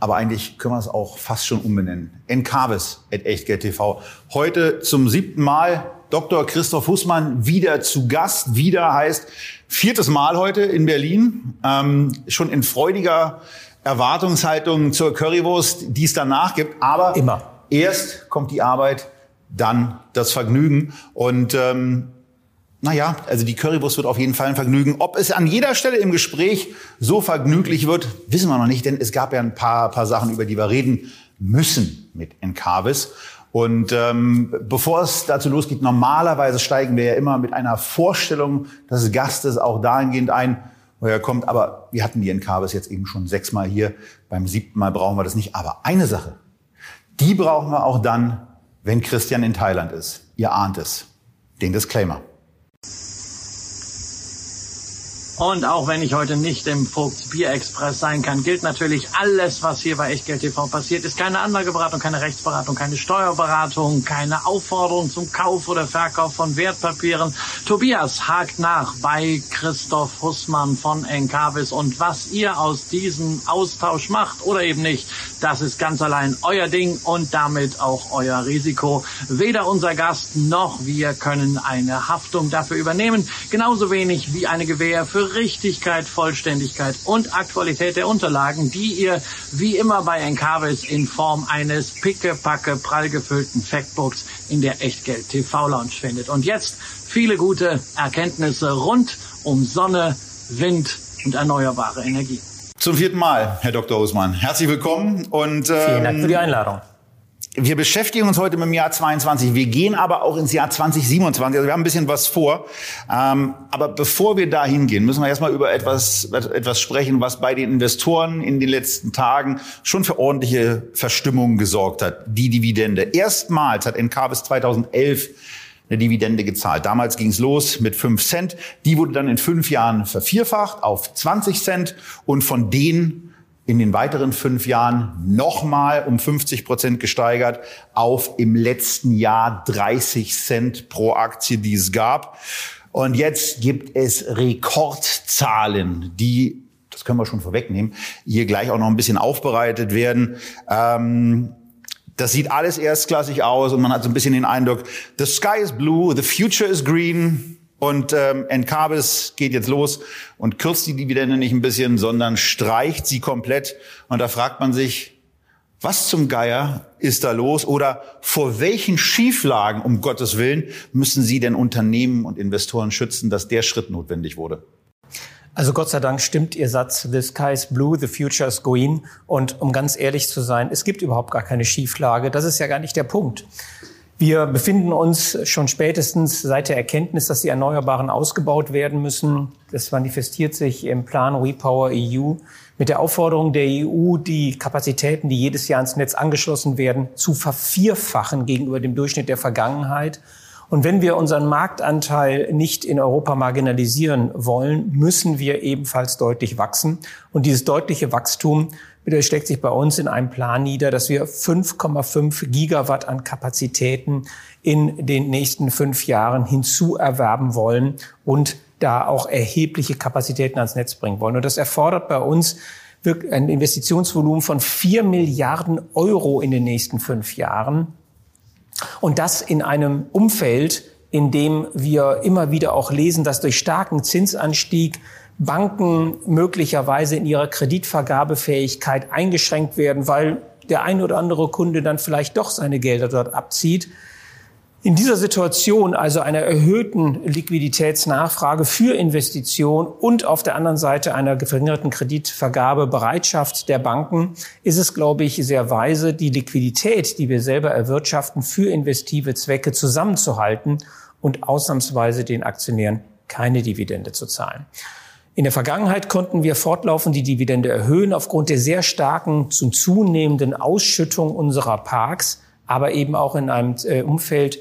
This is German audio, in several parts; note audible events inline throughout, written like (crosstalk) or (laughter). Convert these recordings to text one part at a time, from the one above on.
Aber eigentlich können wir es auch fast schon umbenennen. Encarvis at Echtgeld TV. Heute zum siebten Mal Dr. Christoph Hussmann wieder zu Gast. Wieder heißt viertes Mal heute in Berlin. Ähm, schon in freudiger Erwartungshaltung zur Currywurst, die es danach gibt. Aber immer. Erst kommt die Arbeit, dann das Vergnügen. Und ähm, naja, also die Currywurst wird auf jeden Fall ein Vergnügen. Ob es an jeder Stelle im Gespräch so vergnüglich wird, wissen wir noch nicht, denn es gab ja ein paar, paar Sachen, über die wir reden müssen mit Encarvis. Und ähm, bevor es dazu losgeht, normalerweise steigen wir ja immer mit einer Vorstellung des Gastes auch dahingehend ein, woher er kommt. Aber wir hatten die Encarvis jetzt eben schon sechsmal hier. Beim siebten Mal brauchen wir das nicht. Aber eine Sache, die brauchen wir auch dann, wenn Christian in Thailand ist. Ihr ahnt es. Den Disclaimer. you Und auch wenn ich heute nicht im Vogts Bier Express sein kann, gilt natürlich alles, was hier bei Echtgeld TV passiert, ist keine Anlageberatung, keine Rechtsberatung, keine Steuerberatung, keine Aufforderung zum Kauf oder Verkauf von Wertpapieren. Tobias hakt nach bei Christoph Hussmann von Encarvis und was ihr aus diesem Austausch macht oder eben nicht, das ist ganz allein euer Ding und damit auch euer Risiko. Weder unser Gast noch wir können eine Haftung dafür übernehmen, genauso wenig wie eine Gewähr für Richtigkeit, Vollständigkeit und Aktualität der Unterlagen, die ihr wie immer bei Encarvis in Form eines pickepacke prall gefüllten Factbooks in der Echtgeld TV Lounge findet. Und jetzt viele gute Erkenntnisse rund um Sonne, Wind und erneuerbare Energie. Zum vierten Mal, Herr Dr. Husmann. Herzlich willkommen und ähm, vielen Dank für die Einladung. Wir beschäftigen uns heute mit dem Jahr 22. Wir gehen aber auch ins Jahr 2027. Also wir haben ein bisschen was vor. Ähm, aber bevor wir da hingehen, müssen wir erstmal über etwas, etwas sprechen, was bei den Investoren in den letzten Tagen schon für ordentliche Verstimmung gesorgt hat. Die Dividende. Erstmals hat Encarvis 2011 eine Dividende gezahlt. Damals ging es los mit 5 Cent. Die wurde dann in fünf Jahren vervierfacht auf 20 Cent. Und von denen in den weiteren fünf Jahren nochmal um 50 Prozent gesteigert auf im letzten Jahr 30 Cent pro Aktie, die es gab. Und jetzt gibt es Rekordzahlen, die, das können wir schon vorwegnehmen, hier gleich auch noch ein bisschen aufbereitet werden. Ähm, das sieht alles erstklassig aus und man hat so ein bisschen den Eindruck, the sky is blue, the future is green, und ähm, Encarvis geht jetzt los und kürzt die Dividende nicht ein bisschen, sondern streicht sie komplett. Und da fragt man sich, was zum Geier ist da los? Oder vor welchen Schieflagen, um Gottes Willen, müssen Sie denn Unternehmen und Investoren schützen, dass der Schritt notwendig wurde? Also Gott sei Dank stimmt Ihr Satz, the sky is blue, the future is green. Und um ganz ehrlich zu sein, es gibt überhaupt gar keine Schieflage. Das ist ja gar nicht der Punkt. Wir befinden uns schon spätestens seit der Erkenntnis, dass die Erneuerbaren ausgebaut werden müssen. Das manifestiert sich im Plan Repower EU mit der Aufforderung der EU, die Kapazitäten, die jedes Jahr ins Netz angeschlossen werden, zu vervierfachen gegenüber dem Durchschnitt der Vergangenheit. Und wenn wir unseren Marktanteil nicht in Europa marginalisieren wollen, müssen wir ebenfalls deutlich wachsen. Und dieses deutliche Wachstum schlägt sich bei uns in einem Plan nieder, dass wir 5,5 Gigawatt an Kapazitäten in den nächsten fünf Jahren hinzuerwerben wollen und da auch erhebliche Kapazitäten ans Netz bringen wollen. Und das erfordert bei uns ein Investitionsvolumen von vier Milliarden Euro in den nächsten fünf Jahren. Und das in einem Umfeld, in dem wir immer wieder auch lesen, dass durch starken Zinsanstieg Banken möglicherweise in ihrer Kreditvergabefähigkeit eingeschränkt werden, weil der ein oder andere Kunde dann vielleicht doch seine Gelder dort abzieht. In dieser Situation, also einer erhöhten Liquiditätsnachfrage für Investition und auf der anderen Seite einer verringerten Kreditvergabebereitschaft der Banken, ist es, glaube ich, sehr weise, die Liquidität, die wir selber erwirtschaften, für investive Zwecke zusammenzuhalten und ausnahmsweise den Aktionären keine Dividende zu zahlen. In der Vergangenheit konnten wir fortlaufend die Dividende erhöhen aufgrund der sehr starken zum zunehmenden Ausschüttung unserer Parks, aber eben auch in einem äh, Umfeld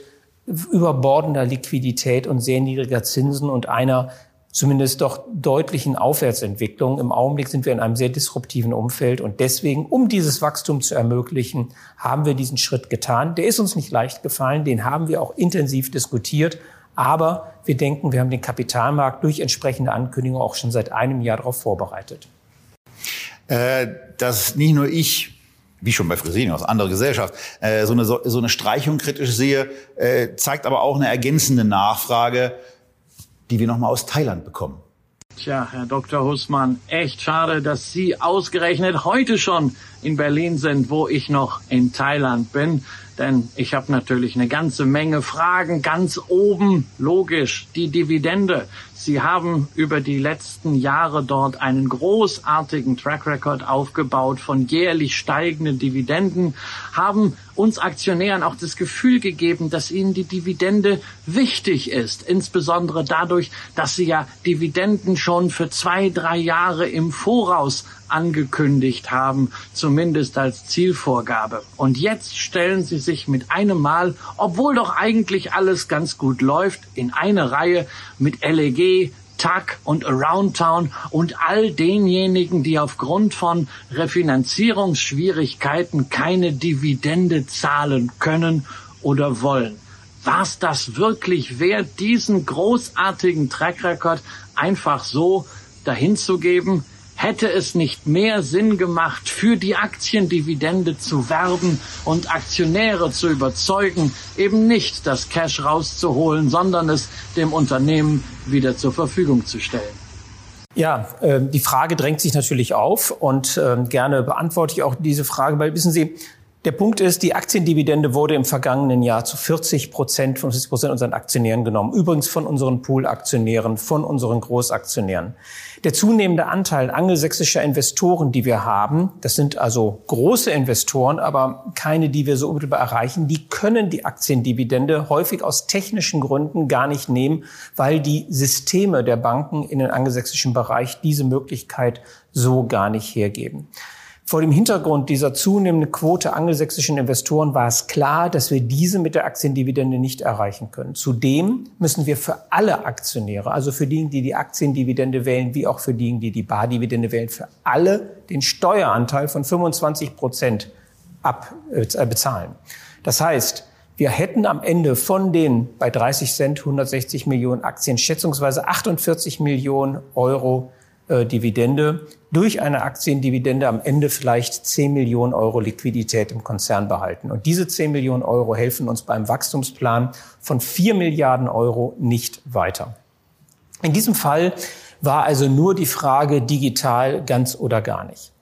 überbordender Liquidität und sehr niedriger Zinsen und einer zumindest doch deutlichen Aufwärtsentwicklung. Im Augenblick sind wir in einem sehr disruptiven Umfeld und deswegen, um dieses Wachstum zu ermöglichen, haben wir diesen Schritt getan. Der ist uns nicht leicht gefallen, den haben wir auch intensiv diskutiert, aber wir denken, wir haben den Kapitalmarkt durch entsprechende Ankündigungen auch schon seit einem Jahr darauf vorbereitet. Äh, dass nicht nur ich wie schon bei Fresenius, andere Gesellschaft, äh, so, eine, so eine Streichung kritisch sehe, äh, zeigt aber auch eine ergänzende Nachfrage die wir nochmal aus Thailand bekommen. Tja, Herr Dr. Hussmann, echt schade, dass Sie ausgerechnet heute schon in Berlin sind, wo ich noch in Thailand bin. Denn ich habe natürlich eine ganze Menge Fragen. Ganz oben, logisch, die Dividende. Sie haben über die letzten Jahre dort einen großartigen Track Record aufgebaut von jährlich steigenden Dividenden, haben uns Aktionären auch das Gefühl gegeben, dass ihnen die Dividende wichtig ist, insbesondere dadurch, dass sie ja Dividenden schon für zwei, drei Jahre im Voraus angekündigt haben, zumindest als Zielvorgabe. Und jetzt stellen sie sich mit einem Mal, obwohl doch eigentlich alles ganz gut läuft, in eine Reihe mit LEG, TAC und Around Town und all denjenigen, die aufgrund von Refinanzierungsschwierigkeiten keine Dividende zahlen können oder wollen. War's das wirklich wert, diesen großartigen Track Record einfach so dahinzugeben? Hätte es nicht mehr Sinn gemacht, für die Aktiendividende zu werben und Aktionäre zu überzeugen, eben nicht das Cash rauszuholen, sondern es dem Unternehmen wieder zur Verfügung zu stellen? Ja, äh, die Frage drängt sich natürlich auf und äh, gerne beantworte ich auch diese Frage, weil wissen Sie, der Punkt ist, die Aktiendividende wurde im vergangenen Jahr zu 40 Prozent, 50 Prozent unseren Aktionären genommen. Übrigens von unseren Pool-Aktionären, von unseren Großaktionären. Der zunehmende Anteil angelsächsischer Investoren, die wir haben, das sind also große Investoren, aber keine, die wir so unmittelbar erreichen, die können die Aktiendividende häufig aus technischen Gründen gar nicht nehmen, weil die Systeme der Banken in den angelsächsischen Bereich diese Möglichkeit so gar nicht hergeben. Vor dem Hintergrund dieser zunehmenden Quote angelsächsischen Investoren war es klar, dass wir diese mit der Aktiendividende nicht erreichen können. Zudem müssen wir für alle Aktionäre, also für diejenigen, die die Aktiendividende wählen, wie auch für diejenigen, die die Bardividende wählen, für alle den Steueranteil von 25 Prozent abbezahlen. Äh, das heißt, wir hätten am Ende von den bei 30 Cent 160 Millionen Aktien schätzungsweise 48 Millionen Euro äh, Dividende durch eine Aktiendividende am Ende vielleicht 10 Millionen Euro Liquidität im Konzern behalten. Und diese 10 Millionen Euro helfen uns beim Wachstumsplan von 4 Milliarden Euro nicht weiter. In diesem Fall war also nur die Frage digital ganz oder gar nicht.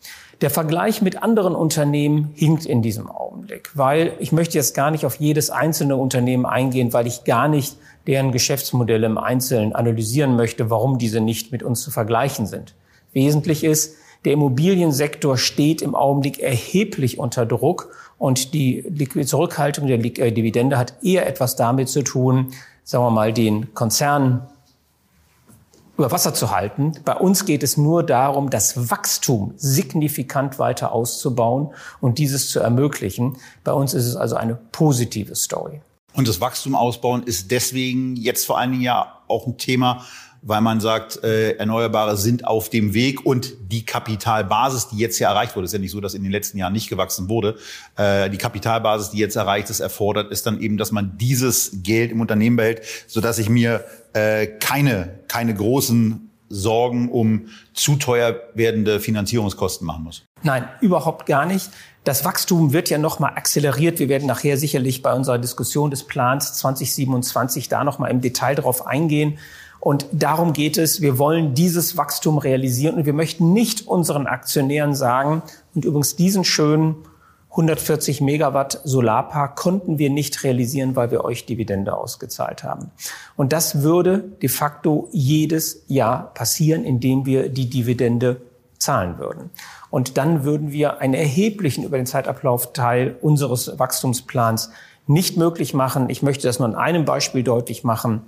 Der Vergleich mit anderen Unternehmen hinkt in diesem Augenblick, weil ich möchte jetzt gar nicht auf jedes einzelne Unternehmen eingehen, weil ich gar nicht deren Geschäftsmodelle im Einzelnen analysieren möchte, warum diese nicht mit uns zu vergleichen sind. Wesentlich ist, der Immobiliensektor steht im Augenblick erheblich unter Druck und die Zurückhaltung der äh, Dividende hat eher etwas damit zu tun, sagen wir mal, den Konzernen über Wasser zu halten. Bei uns geht es nur darum, das Wachstum signifikant weiter auszubauen und dieses zu ermöglichen. Bei uns ist es also eine positive Story. Und das Wachstum ausbauen ist deswegen jetzt vor allen Dingen ja auch ein Thema, weil man sagt, äh, Erneuerbare sind auf dem Weg und die Kapitalbasis, die jetzt ja erreicht wurde, ist ja nicht so, dass in den letzten Jahren nicht gewachsen wurde, äh, die Kapitalbasis, die jetzt erreicht ist, erfordert, ist dann eben, dass man dieses Geld im Unternehmen behält, sodass ich mir äh, keine, keine großen Sorgen um zu teuer werdende Finanzierungskosten machen muss. Nein, überhaupt gar nicht. Das Wachstum wird ja nochmal akzeleriert. Wir werden nachher sicherlich bei unserer Diskussion des Plans 2027 da nochmal im Detail drauf eingehen. Und darum geht es. Wir wollen dieses Wachstum realisieren und wir möchten nicht unseren Aktionären sagen, und übrigens diesen schönen 140 Megawatt Solarpark konnten wir nicht realisieren, weil wir euch Dividende ausgezahlt haben. Und das würde de facto jedes Jahr passieren, indem wir die Dividende zahlen würden. Und dann würden wir einen erheblichen über den Zeitablauf Teil unseres Wachstumsplans nicht möglich machen. Ich möchte das nur an einem Beispiel deutlich machen.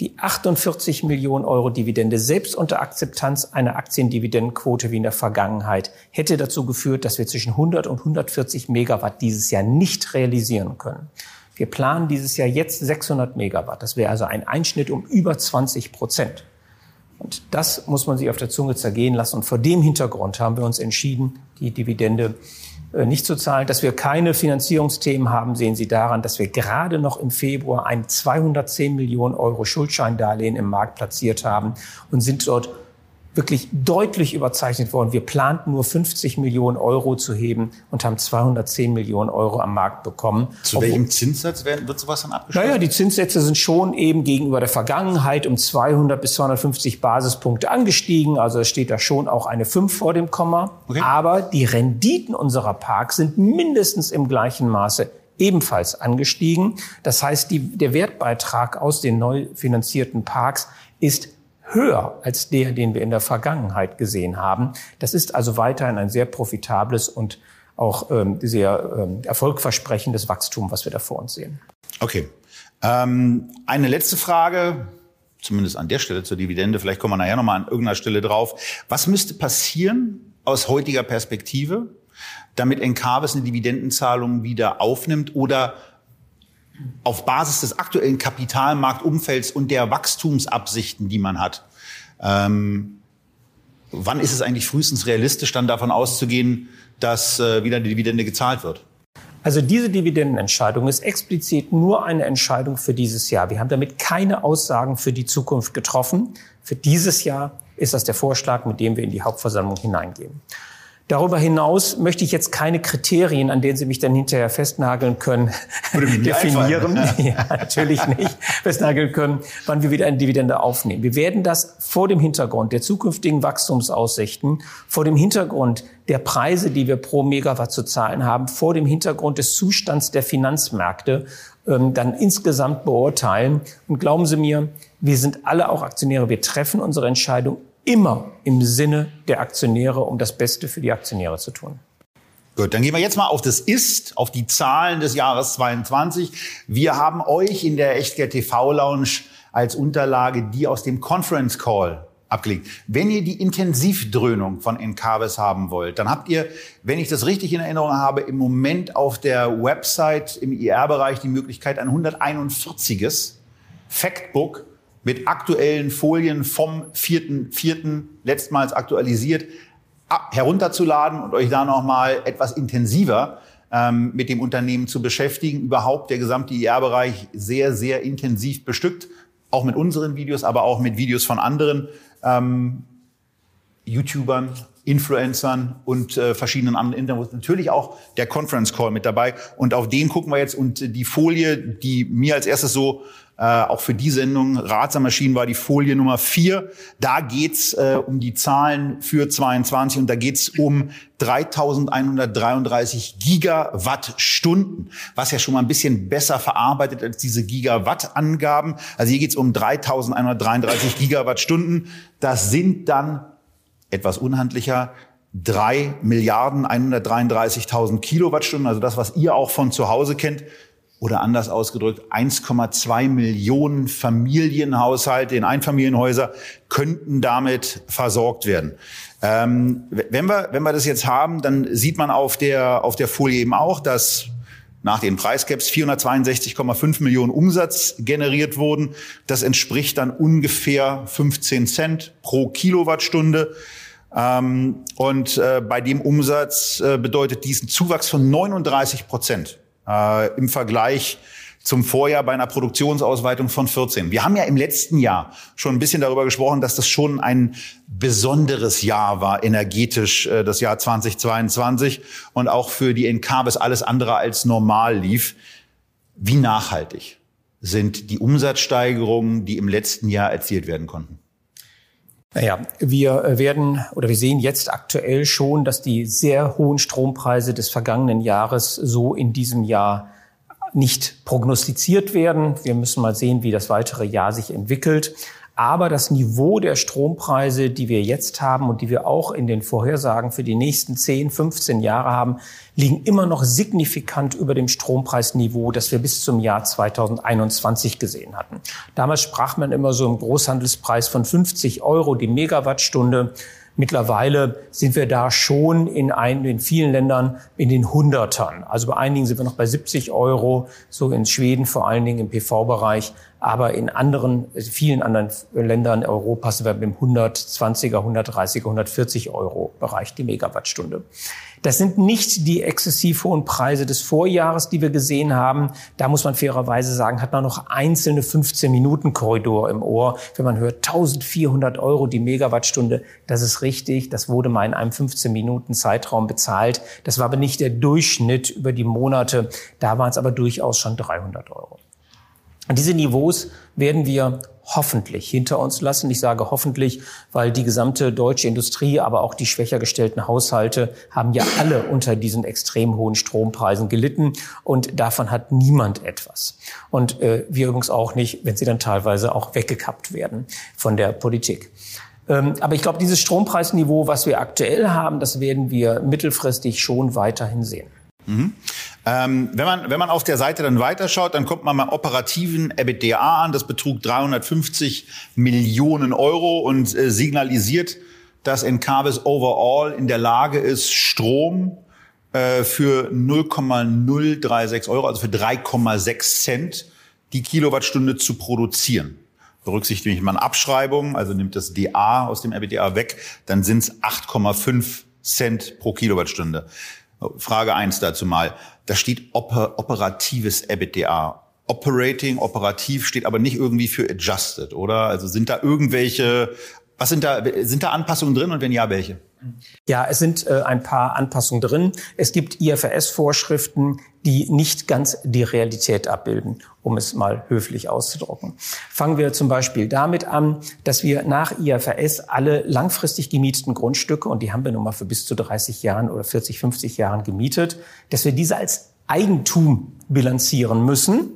Die 48 Millionen Euro Dividende, selbst unter Akzeptanz einer Aktiendividendenquote wie in der Vergangenheit, hätte dazu geführt, dass wir zwischen 100 und 140 Megawatt dieses Jahr nicht realisieren können. Wir planen dieses Jahr jetzt 600 Megawatt. Das wäre also ein Einschnitt um über 20 Prozent. Und das muss man sich auf der Zunge zergehen lassen. Und vor dem Hintergrund haben wir uns entschieden, die Dividende nicht zu zahlen. Dass wir keine Finanzierungsthemen haben, sehen Sie daran, dass wir gerade noch im Februar ein 210 Millionen Euro Schuldscheindarlehen im Markt platziert haben und sind dort wirklich deutlich überzeichnet worden. Wir planten nur 50 Millionen Euro zu heben und haben 210 Millionen Euro am Markt bekommen. Zu welchem Zinssatz werden, wird sowas dann abgeschlossen? Naja, die Zinssätze sind schon eben gegenüber der Vergangenheit um 200 bis 250 Basispunkte angestiegen. Also es steht da schon auch eine 5 vor dem Komma. Okay. Aber die Renditen unserer Parks sind mindestens im gleichen Maße ebenfalls angestiegen. Das heißt, die, der Wertbeitrag aus den neu finanzierten Parks ist höher als der, den wir in der Vergangenheit gesehen haben. Das ist also weiterhin ein sehr profitables und auch ähm, sehr ähm, erfolgversprechendes Wachstum, was wir da vor uns sehen. Okay. Ähm, eine letzte Frage, zumindest an der Stelle zur Dividende, vielleicht kommen wir nachher nochmal an irgendeiner Stelle drauf. Was müsste passieren aus heutiger Perspektive, damit Encarvis eine Dividendenzahlung wieder aufnimmt oder auf Basis des aktuellen Kapitalmarktumfelds und der Wachstumsabsichten, die man hat. Ähm, wann ist es eigentlich frühestens realistisch, dann davon auszugehen, dass äh, wieder die Dividende gezahlt wird? Also diese Dividendenentscheidung ist explizit nur eine Entscheidung für dieses Jahr. Wir haben damit keine Aussagen für die Zukunft getroffen. Für dieses Jahr ist das der Vorschlag, mit dem wir in die Hauptversammlung hineingehen. Darüber hinaus möchte ich jetzt keine Kriterien, an denen Sie mich dann hinterher festnageln können, (laughs) definieren. (laughs) ja, natürlich nicht (laughs) festnageln können, wann wir wieder eine Dividende aufnehmen. Wir werden das vor dem Hintergrund der zukünftigen Wachstumsaussichten, vor dem Hintergrund der Preise, die wir pro Megawatt zu zahlen haben, vor dem Hintergrund des Zustands der Finanzmärkte ähm, dann insgesamt beurteilen. Und glauben Sie mir, wir sind alle auch Aktionäre. Wir treffen unsere Entscheidung immer im Sinne der Aktionäre, um das Beste für die Aktionäre zu tun. Gut, dann gehen wir jetzt mal auf das Ist, auf die Zahlen des Jahres 22. Wir haben euch in der Echtgeld TV Lounge als Unterlage die aus dem Conference Call abgelegt. Wenn ihr die Intensivdröhnung von Encarvis haben wollt, dann habt ihr, wenn ich das richtig in Erinnerung habe, im Moment auf der Website im IR-Bereich die Möglichkeit, ein 141. Factbook mit aktuellen Folien vom 4.4. letztmals aktualisiert herunterzuladen und euch da nochmal etwas intensiver ähm, mit dem Unternehmen zu beschäftigen. Überhaupt der gesamte IR-Bereich sehr, sehr intensiv bestückt, auch mit unseren Videos, aber auch mit Videos von anderen ähm, YouTubern, Influencern und äh, verschiedenen anderen Interviews. Natürlich auch der Conference Call mit dabei. Und auf den gucken wir jetzt. Und die Folie, die mir als erstes so äh, auch für die Sendung ratsam erschienen war, die Folie Nummer vier. Da geht's äh, um die Zahlen für 22 und da geht's um 3133 Gigawattstunden, was ja schon mal ein bisschen besser verarbeitet als diese Gigawatt-Angaben. Also hier geht's um 3133 Gigawattstunden. Das sind dann etwas unhandlicher drei Milliarden 133.000 Kilowattstunden, also das, was ihr auch von zu Hause kennt. Oder anders ausgedrückt, 1,2 Millionen Familienhaushalte in Einfamilienhäuser könnten damit versorgt werden. Ähm, wenn, wir, wenn wir das jetzt haben, dann sieht man auf der, auf der Folie eben auch, dass nach den Preiscaps 462,5 Millionen Umsatz generiert wurden. Das entspricht dann ungefähr 15 Cent pro Kilowattstunde. Ähm, und äh, bei dem Umsatz äh, bedeutet diesen Zuwachs von 39 Prozent äh, im Vergleich zum Vorjahr bei einer Produktionsausweitung von 14. Wir haben ja im letzten Jahr schon ein bisschen darüber gesprochen, dass das schon ein besonderes Jahr war, energetisch, äh, das Jahr 2022 und auch für die Encarvis alles andere als normal lief. Wie nachhaltig sind die Umsatzsteigerungen, die im letzten Jahr erzielt werden konnten? Naja, wir äh, werden oder wir sehen jetzt aktuell schon, dass die sehr hohen Strompreise des vergangenen Jahres so in diesem Jahr nicht prognostiziert werden. Wir müssen mal sehen, wie das weitere Jahr sich entwickelt. Aber das Niveau der Strompreise, die wir jetzt haben und die wir auch in den Vorhersagen für die nächsten 10, 15 Jahre haben, liegen immer noch signifikant über dem Strompreisniveau, das wir bis zum Jahr 2021 gesehen hatten. Damals sprach man immer so im Großhandelspreis von 50 Euro die Megawattstunde. Mittlerweile sind wir da schon in, ein, in vielen Ländern in den Hundertern. Also bei einigen sind wir noch bei 70 Euro, so in Schweden vor allen Dingen im PV-Bereich. Aber in anderen, vielen anderen Ländern Europas sind wir beim 120er, 130er, 140 Euro Bereich die Megawattstunde. Das sind nicht die exzessiv hohen Preise des Vorjahres, die wir gesehen haben. Da muss man fairerweise sagen, hat man noch einzelne 15-Minuten-Korridor im Ohr. Wenn man hört 1400 Euro die Megawattstunde, das ist richtig. Das wurde mal in einem 15-Minuten-Zeitraum bezahlt. Das war aber nicht der Durchschnitt über die Monate. Da waren es aber durchaus schon 300 Euro. Diese Niveaus werden wir hoffentlich hinter uns lassen. Ich sage hoffentlich, weil die gesamte deutsche Industrie, aber auch die schwächer gestellten Haushalte haben ja alle unter diesen extrem hohen Strompreisen gelitten und davon hat niemand etwas. Und äh, wir übrigens auch nicht, wenn sie dann teilweise auch weggekappt werden von der Politik. Ähm, aber ich glaube, dieses Strompreisniveau, was wir aktuell haben, das werden wir mittelfristig schon weiterhin sehen. Mhm. Ähm, wenn, man, wenn man auf der Seite dann weiterschaut, dann kommt man mal operativen EBITDA an. Das betrug 350 Millionen Euro und äh, signalisiert, dass Encarvis overall in der Lage ist, Strom äh, für 0,036 Euro, also für 3,6 Cent, die Kilowattstunde zu produzieren. Berücksichtigt man Abschreibungen, also nimmt das DA aus dem EBITDA weg, dann sind es 8,5 Cent pro Kilowattstunde. Frage eins dazu mal. Da steht oper, operatives EBITDA. Operating, operativ steht aber nicht irgendwie für adjusted, oder? Also sind da irgendwelche, was sind da, sind da Anpassungen drin und wenn ja, welche? Ja, es sind äh, ein paar Anpassungen drin. Es gibt IFRS-Vorschriften, die nicht ganz die Realität abbilden, um es mal höflich auszudrucken. Fangen wir zum Beispiel damit an, dass wir nach IFRS alle langfristig gemieteten Grundstücke, und die haben wir nun mal für bis zu 30 Jahren oder 40, 50 Jahren gemietet, dass wir diese als Eigentum bilanzieren müssen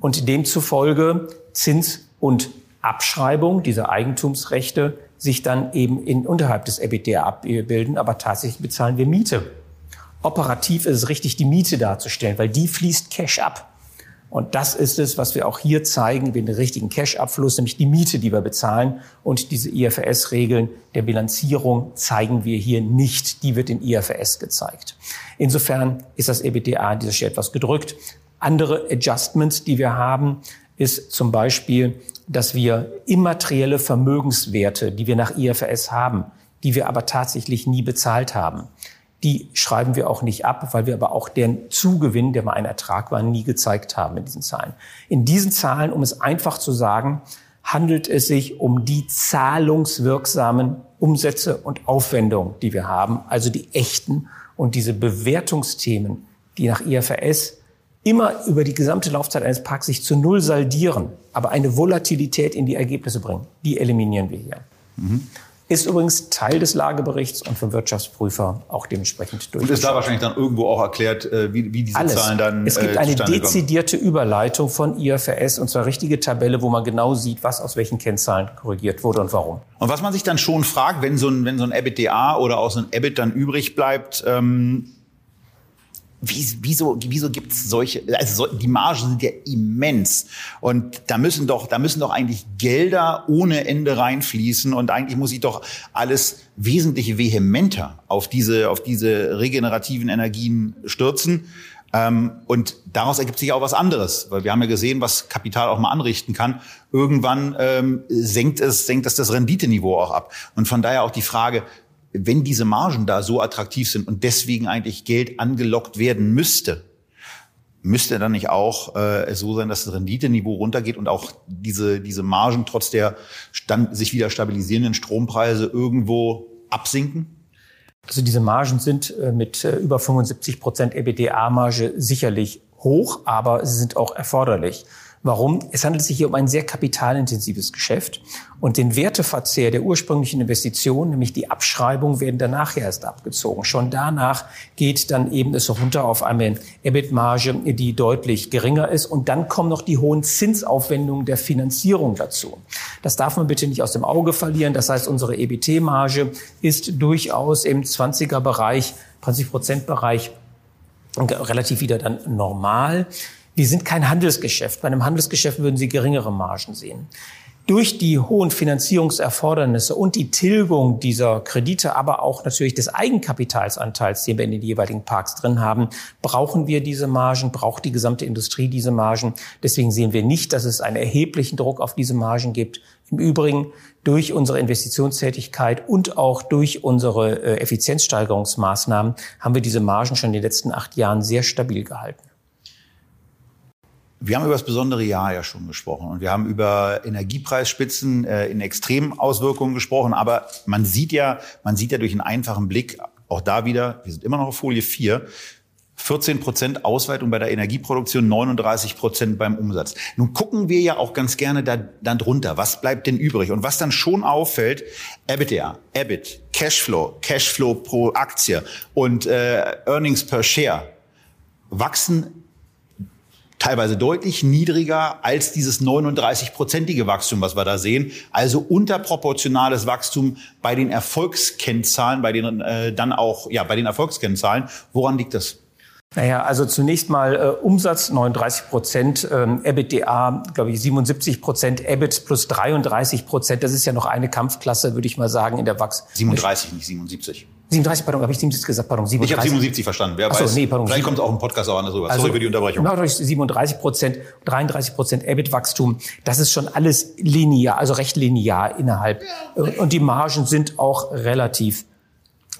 und demzufolge Zins und Abschreibung dieser Eigentumsrechte sich dann eben in, unterhalb des EBITDA abbilden, aber tatsächlich bezahlen wir Miete. Operativ ist es richtig, die Miete darzustellen, weil die fließt Cash ab. Und das ist es, was wir auch hier zeigen, den richtigen Cash-Abfluss, nämlich die Miete, die wir bezahlen. Und diese IFRS-Regeln der Bilanzierung zeigen wir hier nicht. Die wird im IFRS gezeigt. Insofern ist das EBITDA an dieser Stelle etwas gedrückt. Andere Adjustments, die wir haben, ist zum Beispiel dass wir immaterielle Vermögenswerte, die wir nach IFRS haben, die wir aber tatsächlich nie bezahlt haben, die schreiben wir auch nicht ab, weil wir aber auch den Zugewinn, der mal ein Ertrag war, nie gezeigt haben in diesen Zahlen. In diesen Zahlen, um es einfach zu sagen, handelt es sich um die zahlungswirksamen Umsätze und Aufwendungen, die wir haben, also die echten und diese Bewertungsthemen, die nach IFRS immer über die gesamte Laufzeit eines Parks sich zu Null saldieren, aber eine Volatilität in die Ergebnisse bringen, die eliminieren wir hier. Mhm. Ist übrigens Teil des Lageberichts und vom Wirtschaftsprüfer auch dementsprechend durch. Und ist da wahrscheinlich dann irgendwo auch erklärt, äh, wie, wie diese Alles. Zahlen dann Es gibt äh, eine dezidierte kommen. Überleitung von IFRS und zwar richtige Tabelle, wo man genau sieht, was aus welchen Kennzahlen korrigiert wurde und warum. Und was man sich dann schon fragt, wenn so ein, wenn so ein EBITDA oder auch so ein EBIT dann übrig bleibt, ähm, wie, wieso, wieso gibt's solche, also so, die Margen sind ja immens. Und da müssen doch, da müssen doch eigentlich Gelder ohne Ende reinfließen und eigentlich muss ich doch alles wesentlich vehementer auf diese, auf diese regenerativen Energien stürzen. Ähm, und daraus ergibt sich auch was anderes, weil wir haben ja gesehen, was Kapital auch mal anrichten kann. Irgendwann ähm, senkt es, senkt es das Renditeniveau auch ab. Und von daher auch die Frage, wenn diese Margen da so attraktiv sind und deswegen eigentlich Geld angelockt werden müsste, müsste dann nicht auch äh, so sein, dass das Renditeniveau runtergeht und auch diese, diese Margen trotz der stand, sich wieder stabilisierenden Strompreise irgendwo absinken? Also diese Margen sind äh, mit äh, über 75 Prozent EBITDA-Marge sicherlich hoch, aber sie sind auch erforderlich. Warum? Es handelt sich hier um ein sehr kapitalintensives Geschäft und den Werteverzehr der ursprünglichen Investition, nämlich die Abschreibung, werden danach erst abgezogen. Schon danach geht dann eben es runter auf eine EBIT-Marge, die deutlich geringer ist und dann kommen noch die hohen Zinsaufwendungen der Finanzierung dazu. Das darf man bitte nicht aus dem Auge verlieren. Das heißt, unsere EBT-Marge ist durchaus im 20er-Bereich, 20-Prozent-Bereich relativ wieder dann normal. Wir sind kein Handelsgeschäft. Bei einem Handelsgeschäft würden Sie geringere Margen sehen. durch die hohen Finanzierungserfordernisse und die Tilgung dieser Kredite, aber auch natürlich des Eigenkapitalsanteils, den wir in den jeweiligen Parks drin haben, brauchen wir diese Margen, braucht die gesamte Industrie diese Margen. Deswegen sehen wir nicht, dass es einen erheblichen Druck auf diese Margen gibt. Im Übrigen durch unsere Investitionstätigkeit und auch durch unsere äh, Effizienzsteigerungsmaßnahmen haben wir diese Margen schon in den letzten acht Jahren sehr stabil gehalten. Wir haben über das besondere Jahr ja schon gesprochen und wir haben über Energiepreisspitzen äh, in extremen Auswirkungen gesprochen. Aber man sieht ja, man sieht ja durch einen einfachen Blick, auch da wieder, wir sind immer noch auf Folie 4, 14 Prozent Ausweitung bei der Energieproduktion, 39 Prozent beim Umsatz. Nun gucken wir ja auch ganz gerne da, dann drunter. Was bleibt denn übrig? Und was dann schon auffällt, EBITDA, EBIT, Cashflow, Cashflow pro Aktie und äh, Earnings per Share wachsen teilweise deutlich niedriger als dieses 39-prozentige Wachstum, was wir da sehen. Also unterproportionales Wachstum bei den Erfolgskennzahlen, bei den äh, dann auch ja bei den Erfolgskennzahlen. Woran liegt das? Naja, also zunächst mal äh, Umsatz 39 Prozent, ähm, EBITDA, glaube ich, 77 Prozent, EBIT plus 33 Prozent. Das ist ja noch eine Kampfklasse, würde ich mal sagen, in der Wachs. 37, nicht 77. 37, pardon, habe ich 77 gesagt, pardon, 37. Ich habe 77 verstanden. Wer Achso, weiß, nee, pardon. Vielleicht kommt es auch im Podcast auch anders rüber. Also, Sorry für die Unterbrechung. 37 Prozent, 33 Prozent EBIT-Wachstum. Das ist schon alles linear, also recht linear innerhalb. Und die Margen sind auch relativ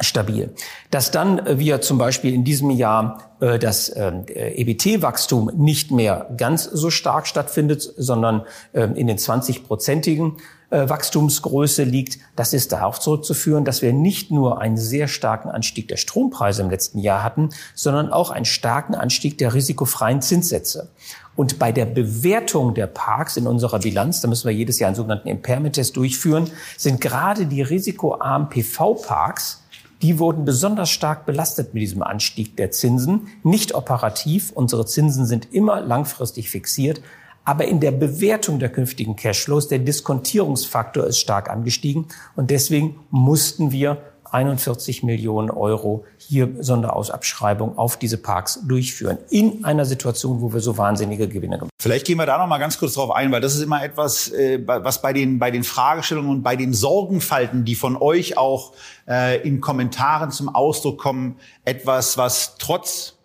stabil. Dass dann äh, wir zum Beispiel in diesem Jahr äh, das ähm, äh, EBT-Wachstum nicht mehr ganz so stark stattfindet, sondern ähm, in den 20-prozentigen Wachstumsgröße liegt, das ist darauf zurückzuführen, dass wir nicht nur einen sehr starken Anstieg der Strompreise im letzten Jahr hatten, sondern auch einen starken Anstieg der risikofreien Zinssätze. Und bei der Bewertung der Parks in unserer Bilanz, da müssen wir jedes Jahr einen sogenannten Impairment-Test durchführen, sind gerade die risikoarmen PV-Parks die wurden besonders stark belastet mit diesem Anstieg der Zinsen. Nicht operativ, unsere Zinsen sind immer langfristig fixiert, aber in der Bewertung der künftigen Cashflows, der Diskontierungsfaktor ist stark angestiegen und deswegen mussten wir 41 Millionen Euro hier Sonderausabschreibung auf diese Parks durchführen. In einer Situation, wo wir so wahnsinnige Gewinne gemacht haben. Vielleicht gehen wir da noch mal ganz kurz drauf ein, weil das ist immer etwas, äh, was bei den, bei den Fragestellungen und bei den Sorgenfalten, die von euch auch äh, in Kommentaren zum Ausdruck kommen, etwas, was trotz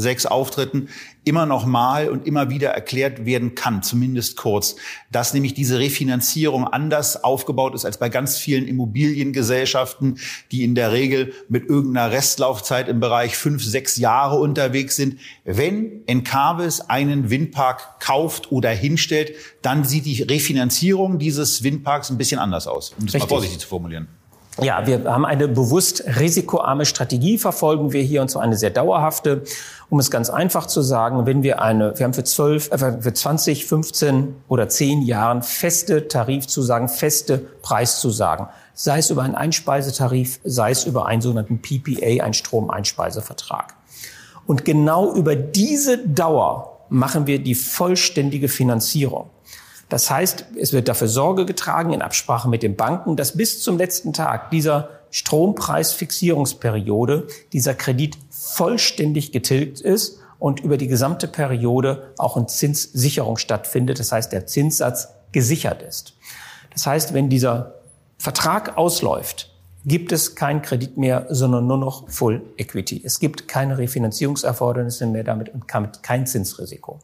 sechs Auftritten immer noch mal und immer wieder erklärt werden kann, zumindest kurz, dass nämlich diese Refinanzierung anders aufgebaut ist als bei ganz vielen Immobiliengesellschaften, die in der Regel mit irgendeiner Restlaufzeit im Bereich fünf, sechs Jahre unterwegs sind. Wenn Encarvis einen Windpark kauft oder hinstellt, dann sieht die Refinanzierung dieses Windparks ein bisschen anders aus, um das Richtig. mal vorsichtig zu formulieren. Ja, wir haben eine bewusst risikoarme Strategie, verfolgen wir hier, und zwar eine sehr dauerhafte. Um es ganz einfach zu sagen, wenn wir eine, wir haben für zwölf, äh, für 20, 15 oder 10 Jahren feste Tarifzusagen, feste Preiszusagen, sei es über einen Einspeisetarif, sei es über einen sogenannten PPA, einen Stromeinspeisevertrag. Und genau über diese Dauer machen wir die vollständige Finanzierung. Das heißt, es wird dafür Sorge getragen in Absprache mit den Banken, dass bis zum letzten Tag dieser Strompreisfixierungsperiode dieser Kredit vollständig getilgt ist und über die gesamte Periode auch eine Zinssicherung stattfindet. Das heißt, der Zinssatz gesichert ist. Das heißt, wenn dieser Vertrag ausläuft, gibt es keinen Kredit mehr, sondern nur noch Full Equity. Es gibt keine Refinanzierungserfordernisse mehr damit und kein Zinsrisiko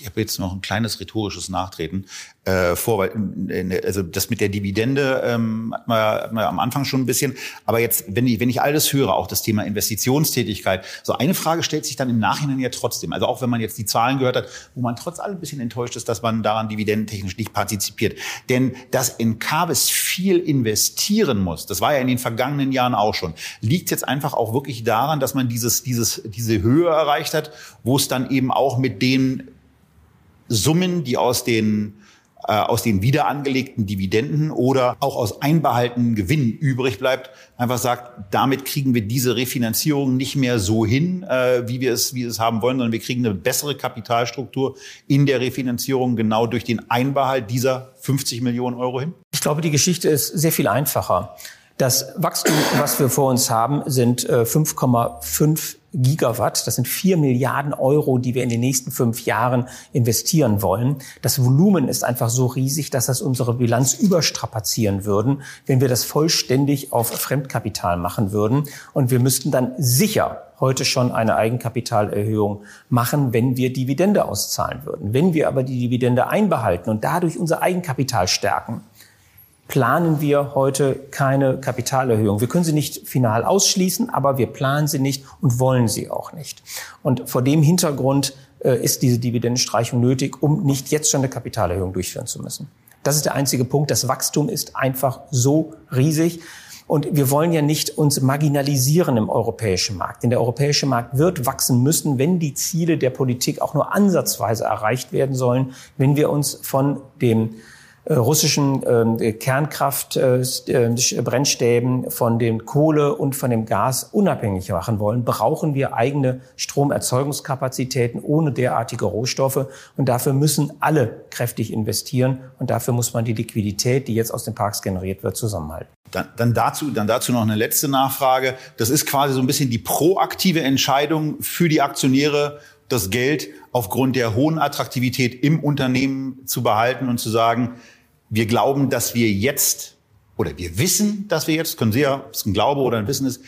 ich habe jetzt noch ein kleines rhetorisches Nachtreten äh, vor, weil also das mit der Dividende ähm, hat, man, hat man am Anfang schon ein bisschen, aber jetzt, wenn ich, wenn ich alles höre, auch das Thema Investitionstätigkeit, so eine Frage stellt sich dann im Nachhinein ja trotzdem. Also auch wenn man jetzt die Zahlen gehört hat, wo man trotz allem ein bisschen enttäuscht ist, dass man daran dividendentechnisch nicht partizipiert. Denn dass in Kabes viel investieren muss, das war ja in den vergangenen Jahren auch schon, liegt jetzt einfach auch wirklich daran, dass man dieses, dieses, diese Höhe erreicht hat, wo es dann eben auch mit den Summen, die aus den äh, aus den wiederangelegten Dividenden oder auch aus einbehaltenen Gewinnen übrig bleibt, einfach sagt, damit kriegen wir diese Refinanzierung nicht mehr so hin, äh, wie wir es, wie wir es haben wollen, sondern wir kriegen eine bessere Kapitalstruktur in der Refinanzierung genau durch den Einbehalt dieser 50 Millionen Euro hin? Ich glaube, die Geschichte ist sehr viel einfacher. Das Wachstum, was wir vor uns haben, sind 5,5 äh, Gigawatt. Das sind vier Milliarden Euro, die wir in den nächsten fünf Jahren investieren wollen. Das Volumen ist einfach so riesig, dass das unsere Bilanz überstrapazieren würden, wenn wir das vollständig auf Fremdkapital machen würden. Und wir müssten dann sicher heute schon eine Eigenkapitalerhöhung machen, wenn wir Dividende auszahlen würden. Wenn wir aber die Dividende einbehalten und dadurch unser Eigenkapital stärken, planen wir heute keine Kapitalerhöhung. Wir können sie nicht final ausschließen, aber wir planen sie nicht und wollen sie auch nicht. Und vor dem Hintergrund äh, ist diese Dividendenstreichung nötig, um nicht jetzt schon eine Kapitalerhöhung durchführen zu müssen. Das ist der einzige Punkt. Das Wachstum ist einfach so riesig. Und wir wollen ja nicht uns marginalisieren im europäischen Markt. Denn der europäische Markt wird wachsen müssen, wenn die Ziele der Politik auch nur ansatzweise erreicht werden sollen, wenn wir uns von dem russischen äh, Kernkraftbrennstäben, äh, von den Kohle und von dem Gas unabhängig machen wollen, brauchen wir eigene Stromerzeugungskapazitäten ohne derartige Rohstoffe. Und dafür müssen alle kräftig investieren. Und dafür muss man die Liquidität, die jetzt aus den Parks generiert wird, zusammenhalten. Dann, dann, dazu, dann dazu noch eine letzte Nachfrage. Das ist quasi so ein bisschen die proaktive Entscheidung für die Aktionäre, das Geld aufgrund der hohen Attraktivität im Unternehmen zu behalten und zu sagen, wir glauben, dass wir jetzt, oder wir wissen, dass wir jetzt, können Sie ja, ob es ein Glaube oder ein Wissen ist,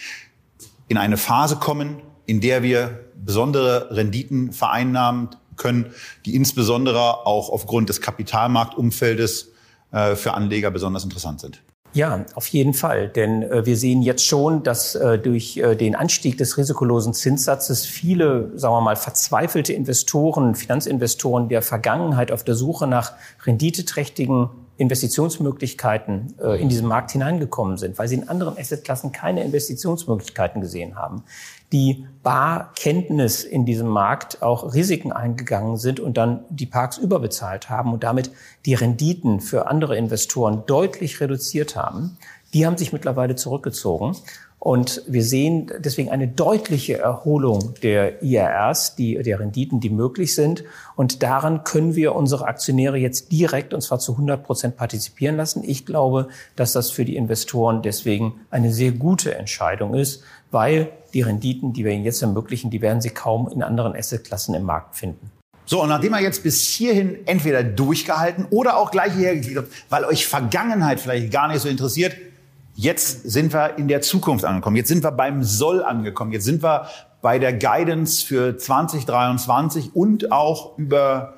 in eine Phase kommen, in der wir besondere Renditen vereinnahmen können, die insbesondere auch aufgrund des Kapitalmarktumfeldes äh, für Anleger besonders interessant sind. Ja, auf jeden Fall. Denn äh, wir sehen jetzt schon, dass äh, durch äh, den Anstieg des risikolosen Zinssatzes viele, sagen wir mal, verzweifelte Investoren, Finanzinvestoren der Vergangenheit auf der Suche nach renditeträchtigen Investitionsmöglichkeiten äh, in diesen Markt hineingekommen sind, weil sie in anderen Assetklassen keine Investitionsmöglichkeiten gesehen haben, die Barkenntnis in diesem Markt auch Risiken eingegangen sind und dann die Parks überbezahlt haben und damit die Renditen für andere Investoren deutlich reduziert haben. Die haben sich mittlerweile zurückgezogen und wir sehen deswegen eine deutliche Erholung der IRRs, die, der Renditen, die möglich sind. Und daran können wir unsere Aktionäre jetzt direkt, und zwar zu 100 Prozent partizipieren lassen. Ich glaube, dass das für die Investoren deswegen eine sehr gute Entscheidung ist, weil die Renditen, die wir ihnen jetzt ermöglichen, die werden sie kaum in anderen Assetklassen im Markt finden. So, und nachdem er jetzt bis hierhin entweder durchgehalten oder auch gleich hierher geklickt hat, weil euch Vergangenheit vielleicht gar nicht so interessiert, Jetzt sind wir in der Zukunft angekommen. Jetzt sind wir beim Soll angekommen. Jetzt sind wir bei der Guidance für 2023 und auch über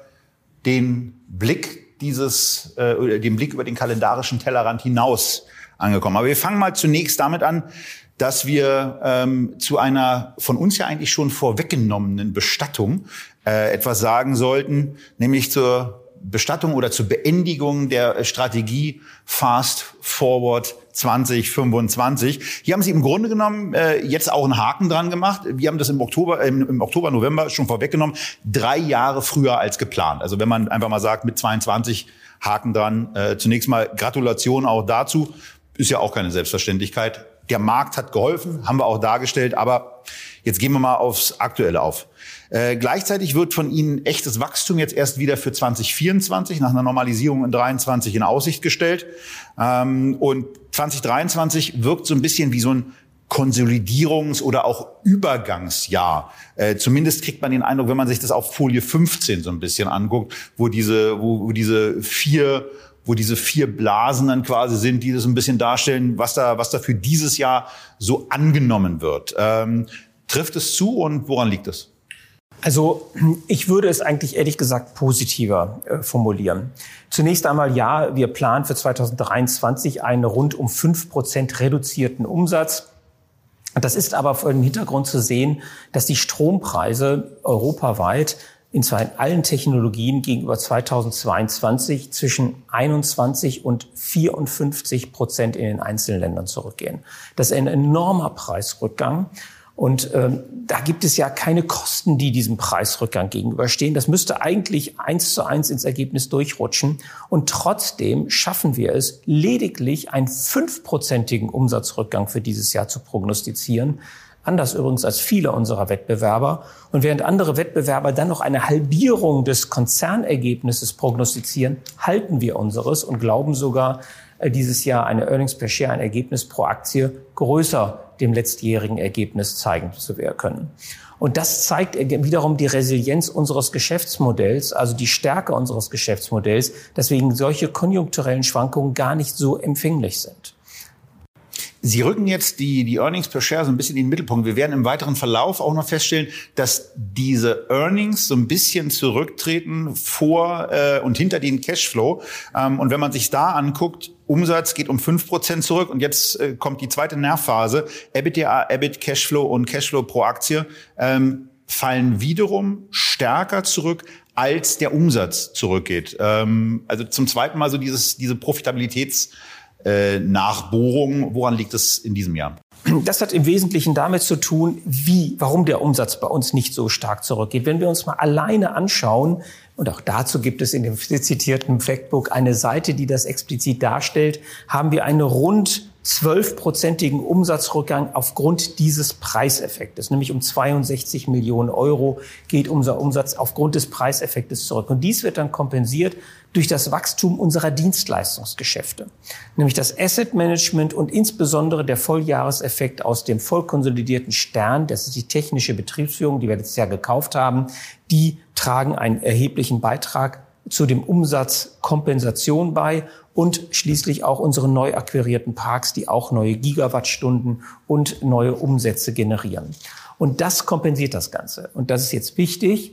den Blick dieses, äh, den Blick über den kalendarischen Tellerrand hinaus angekommen. Aber wir fangen mal zunächst damit an, dass wir ähm, zu einer von uns ja eigentlich schon vorweggenommenen Bestattung äh, etwas sagen sollten, nämlich zur Bestattung oder zur Beendigung der Strategie Fast Forward 2025. Hier haben Sie im Grunde genommen äh, jetzt auch einen Haken dran gemacht. Wir haben das im Oktober, äh, im Oktober, November schon vorweggenommen, drei Jahre früher als geplant. Also wenn man einfach mal sagt, mit 22 Haken dran. Äh, zunächst mal Gratulation auch dazu. Ist ja auch keine Selbstverständlichkeit. Der Markt hat geholfen, haben wir auch dargestellt, aber jetzt gehen wir mal aufs Aktuelle auf. Äh, gleichzeitig wird von Ihnen echtes Wachstum jetzt erst wieder für 2024 nach einer Normalisierung in 23 in Aussicht gestellt. Ähm, und 2023 wirkt so ein bisschen wie so ein Konsolidierungs- oder auch Übergangsjahr. Äh, zumindest kriegt man den Eindruck, wenn man sich das auf Folie 15 so ein bisschen anguckt, wo diese, wo, wo diese vier wo diese vier Blasen dann quasi sind, die das ein bisschen darstellen, was da, was da für dieses Jahr so angenommen wird. Ähm, trifft es zu und woran liegt es? Also ich würde es eigentlich ehrlich gesagt positiver äh, formulieren. Zunächst einmal ja, wir planen für 2023 einen rund um fünf Prozent reduzierten Umsatz. Das ist aber vor dem Hintergrund zu sehen, dass die Strompreise europaweit in zwar allen Technologien gegenüber 2022 zwischen 21 und 54 Prozent in den einzelnen Ländern zurückgehen. Das ist ein enormer Preisrückgang. Und ähm, da gibt es ja keine Kosten, die diesem Preisrückgang gegenüberstehen. Das müsste eigentlich eins zu eins ins Ergebnis durchrutschen. Und trotzdem schaffen wir es, lediglich einen fünfprozentigen Umsatzrückgang für dieses Jahr zu prognostizieren. Anders übrigens als viele unserer Wettbewerber. Und während andere Wettbewerber dann noch eine Halbierung des Konzernergebnisses prognostizieren, halten wir unseres und glauben sogar, dieses Jahr eine Earnings per Share, ein Ergebnis pro Aktie größer dem letztjährigen Ergebnis zeigen zu können. Und das zeigt wiederum die Resilienz unseres Geschäftsmodells, also die Stärke unseres Geschäftsmodells, deswegen solche konjunkturellen Schwankungen gar nicht so empfänglich sind. Sie rücken jetzt die, die Earnings per Share so ein bisschen in den Mittelpunkt. Wir werden im weiteren Verlauf auch noch feststellen, dass diese Earnings so ein bisschen zurücktreten vor äh, und hinter den Cashflow. Ähm, und wenn man sich da anguckt, Umsatz geht um fünf Prozent zurück und jetzt äh, kommt die zweite Nervphase. EBITDA, EBIT, Cashflow und Cashflow pro Aktie ähm, fallen wiederum stärker zurück als der Umsatz zurückgeht. Ähm, also zum zweiten Mal so dieses, diese Profitabilitäts- äh, Nachbohrung. Woran liegt es in diesem Jahr? Das hat im Wesentlichen damit zu tun, wie, warum der Umsatz bei uns nicht so stark zurückgeht. Wenn wir uns mal alleine anschauen, und auch dazu gibt es in dem zitierten Factbook eine Seite, die das explizit darstellt, haben wir eine rund zwölfprozentigen Umsatzrückgang aufgrund dieses Preiseffektes, nämlich um 62 Millionen Euro geht unser Umsatz aufgrund des Preiseffektes zurück. Und dies wird dann kompensiert durch das Wachstum unserer Dienstleistungsgeschäfte, nämlich das Asset Management und insbesondere der Volljahreseffekt aus dem vollkonsolidierten Stern, das ist die technische Betriebsführung, die wir letztes Jahr gekauft haben, die tragen einen erheblichen Beitrag zu dem Umsatz Kompensation bei und schließlich auch unsere neu akquirierten Parks, die auch neue Gigawattstunden und neue Umsätze generieren. Und das kompensiert das Ganze. Und das ist jetzt wichtig.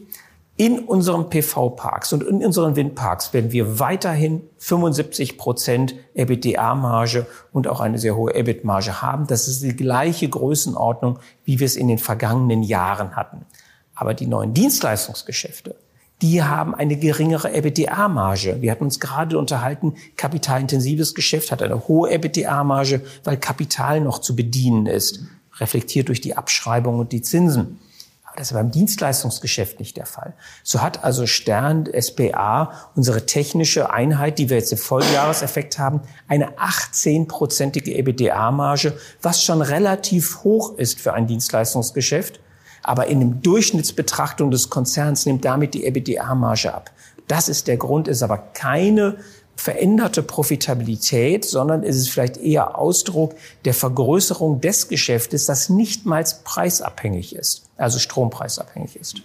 In unseren PV-Parks und in unseren Windparks werden wir weiterhin 75 Prozent EBITDA-Marge und auch eine sehr hohe EBIT-Marge haben. Das ist die gleiche Größenordnung, wie wir es in den vergangenen Jahren hatten. Aber die neuen Dienstleistungsgeschäfte, die haben eine geringere EBITDA-Marge. Wir hatten uns gerade unterhalten, kapitalintensives Geschäft hat eine hohe EBITDA-Marge, weil Kapital noch zu bedienen ist, reflektiert durch die Abschreibung und die Zinsen. Aber das ist beim Dienstleistungsgeschäft nicht der Fall. So hat also Stern SPA, unsere technische Einheit, die wir jetzt im Volljahreseffekt haben, eine 18-prozentige EBITDA-Marge, was schon relativ hoch ist für ein Dienstleistungsgeschäft aber in dem Durchschnittsbetrachtung des Konzerns nimmt damit die EBITDA-Marge ab. Das ist der Grund, ist aber keine veränderte Profitabilität, sondern es ist vielleicht eher Ausdruck der Vergrößerung des Geschäftes, das nicht mal preisabhängig ist, also strompreisabhängig ist.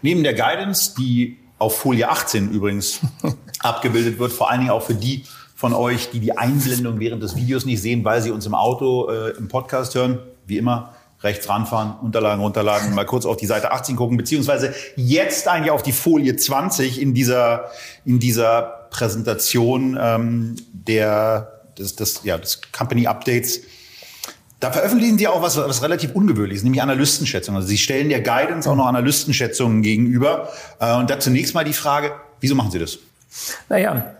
Neben der Guidance, die auf Folie 18 übrigens (laughs) abgebildet wird, vor allen Dingen auch für die von euch, die die Einblendung während des Videos nicht sehen, weil sie uns im Auto, äh, im Podcast hören, wie immer, rechts ranfahren, Unterlagen runterladen, mal kurz auf die Seite 18 gucken, beziehungsweise jetzt eigentlich auf die Folie 20 in dieser, in dieser Präsentation ähm, der, des, des, ja, des Company Updates. Da veröffentlichen Sie auch was, was relativ ungewöhnliches, nämlich Analystenschätzungen. Also Sie stellen der Guidance auch noch Analystenschätzungen gegenüber. Äh, und da zunächst mal die Frage, wieso machen Sie das? Naja,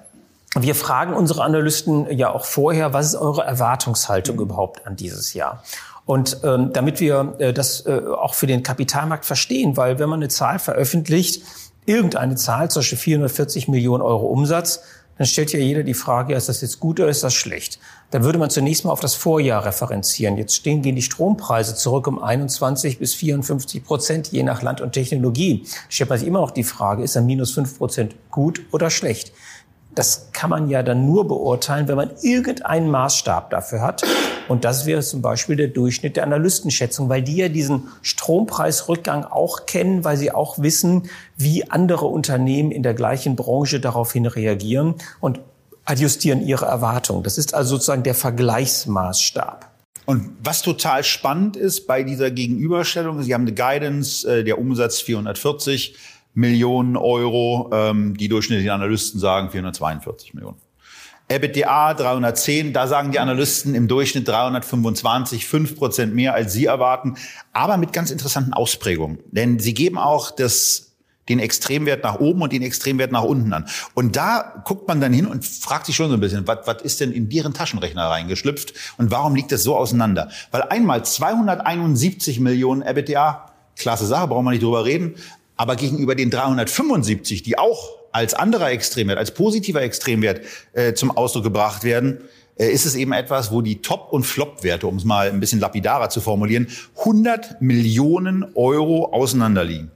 wir fragen unsere Analysten ja auch vorher, was ist eure Erwartungshaltung überhaupt an dieses Jahr? Und ähm, damit wir äh, das äh, auch für den Kapitalmarkt verstehen, weil wenn man eine Zahl veröffentlicht, irgendeine Zahl, zum Beispiel 440 Millionen Euro Umsatz, dann stellt ja jeder die Frage, ist das jetzt gut oder ist das schlecht? Dann würde man zunächst mal auf das Vorjahr referenzieren. Jetzt stehen, gehen die Strompreise zurück um 21 bis 54 Prozent, je nach Land und Technologie. Stellt man sich immer noch die Frage, ist ein minus 5 Prozent gut oder schlecht? Das kann man ja dann nur beurteilen, wenn man irgendeinen Maßstab dafür hat. Und das wäre zum Beispiel der Durchschnitt der Analystenschätzung, weil die ja diesen Strompreisrückgang auch kennen, weil sie auch wissen, wie andere Unternehmen in der gleichen Branche daraufhin reagieren und adjustieren ihre Erwartungen. Das ist also sozusagen der Vergleichsmaßstab. Und was total spannend ist bei dieser Gegenüberstellung, Sie haben eine Guidance, äh, der Umsatz 440, Millionen Euro. Ähm, die durchschnittlichen Analysten sagen 442 Millionen. EBITDA 310, da sagen die Analysten im Durchschnitt 325, 5 Prozent mehr, als sie erwarten, aber mit ganz interessanten Ausprägungen. Denn sie geben auch das, den Extremwert nach oben und den Extremwert nach unten an. Und da guckt man dann hin und fragt sich schon so ein bisschen, was, was ist denn in deren Taschenrechner reingeschlüpft und warum liegt das so auseinander? Weil einmal 271 Millionen EBITDA, klasse Sache, brauchen wir nicht drüber reden, aber gegenüber den 375, die auch als anderer Extremwert, als positiver Extremwert äh, zum Ausdruck gebracht werden, äh, ist es eben etwas, wo die Top- und Flop-Werte, um es mal ein bisschen lapidarer zu formulieren, 100 Millionen Euro auseinanderliegen.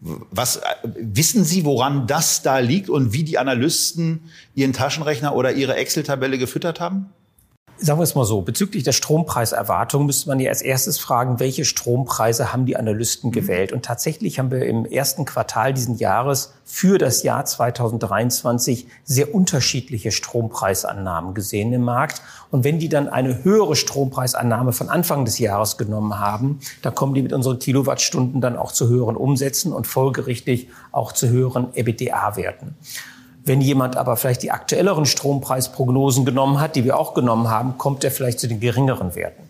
Was äh, wissen Sie, woran das da liegt und wie die Analysten ihren Taschenrechner oder ihre Excel-Tabelle gefüttert haben? Sagen wir es mal so, bezüglich der Strompreiserwartung müsste man ja als erstes fragen, welche Strompreise haben die Analysten mhm. gewählt? Und tatsächlich haben wir im ersten Quartal diesen Jahres für das Jahr 2023 sehr unterschiedliche Strompreisannahmen gesehen im Markt. Und wenn die dann eine höhere Strompreisannahme von Anfang des Jahres genommen haben, dann kommen die mit unseren Kilowattstunden dann auch zu höheren Umsätzen und folgerichtig auch zu höheren EBITDA-Werten. Wenn jemand aber vielleicht die aktuelleren Strompreisprognosen genommen hat, die wir auch genommen haben, kommt er vielleicht zu den geringeren Werten.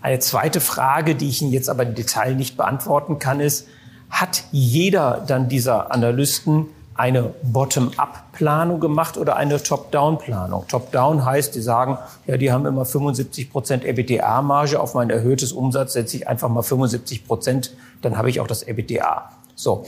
Eine zweite Frage, die ich Ihnen jetzt aber im Detail nicht beantworten kann, ist, hat jeder dann dieser Analysten eine Bottom-up-Planung gemacht oder eine Top-down-Planung? Top-down heißt, die sagen, ja, die haben immer 75 Prozent EBITDA-Marge, auf mein erhöhtes Umsatz setze ich einfach mal 75 Prozent, dann habe ich auch das EBITDA. So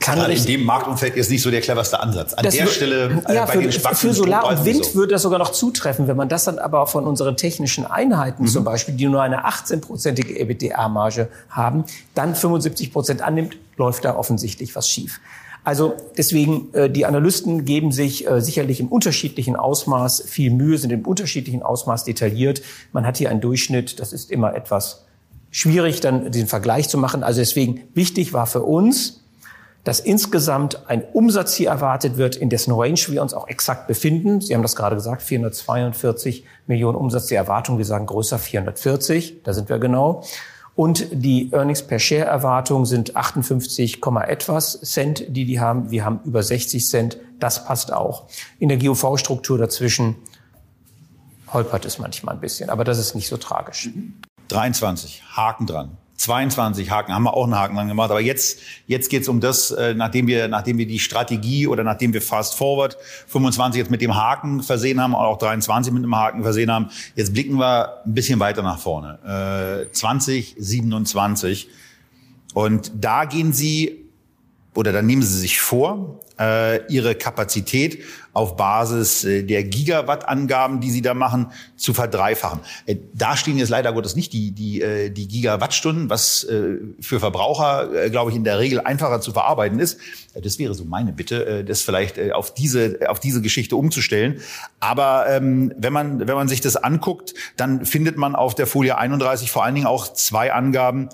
kann Gerade in dem Marktumfeld ist nicht so der cleverste Ansatz. An der Stelle äh, ja, bei für, den für Solar und Wind so. würde das sogar noch zutreffen. Wenn man das dann aber von unseren technischen Einheiten mhm. zum Beispiel, die nur eine 18-prozentige EBITDA-Marge haben, dann 75 Prozent annimmt, läuft da offensichtlich was schief. Also deswegen, äh, die Analysten geben sich äh, sicherlich im unterschiedlichen Ausmaß viel Mühe, sind im unterschiedlichen Ausmaß detailliert. Man hat hier einen Durchschnitt, das ist immer etwas schwierig, dann den Vergleich zu machen. Also deswegen wichtig war für uns, dass insgesamt ein Umsatzziel erwartet wird, in dessen Range wir uns auch exakt befinden. Sie haben das gerade gesagt, 442 Millionen Umsatzzielerwartung. Wir sagen größer 440, da sind wir genau. Und die Earnings per Share Erwartung sind 58, etwas Cent, die die haben. Wir haben über 60 Cent. Das passt auch. In der GOV-Struktur dazwischen holpert es manchmal ein bisschen, aber das ist nicht so tragisch. 23, Haken dran. 22 Haken, haben wir auch einen Haken dran gemacht. Aber jetzt, jetzt geht's um das, äh, nachdem wir, nachdem wir die Strategie oder nachdem wir Fast Forward 25 jetzt mit dem Haken versehen haben, auch 23 mit dem Haken versehen haben, jetzt blicken wir ein bisschen weiter nach vorne. Äh, 2027. Und da gehen Sie oder da nehmen Sie sich vor, äh, Ihre Kapazität auf Basis äh, der Gigawatt-Angaben, die Sie da machen, zu verdreifachen. Äh, da stehen jetzt leider Gottes nicht die, die, äh, die Gigawattstunden, was äh, für Verbraucher, äh, glaube ich, in der Regel einfacher zu verarbeiten ist. Äh, das wäre so meine Bitte, äh, das vielleicht äh, auf, diese, auf diese Geschichte umzustellen. Aber ähm, wenn, man, wenn man sich das anguckt, dann findet man auf der Folie 31 vor allen Dingen auch zwei Angaben,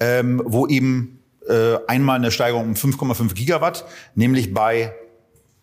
ähm, wo eben äh, einmal eine Steigerung um 5,5 Gigawatt, nämlich bei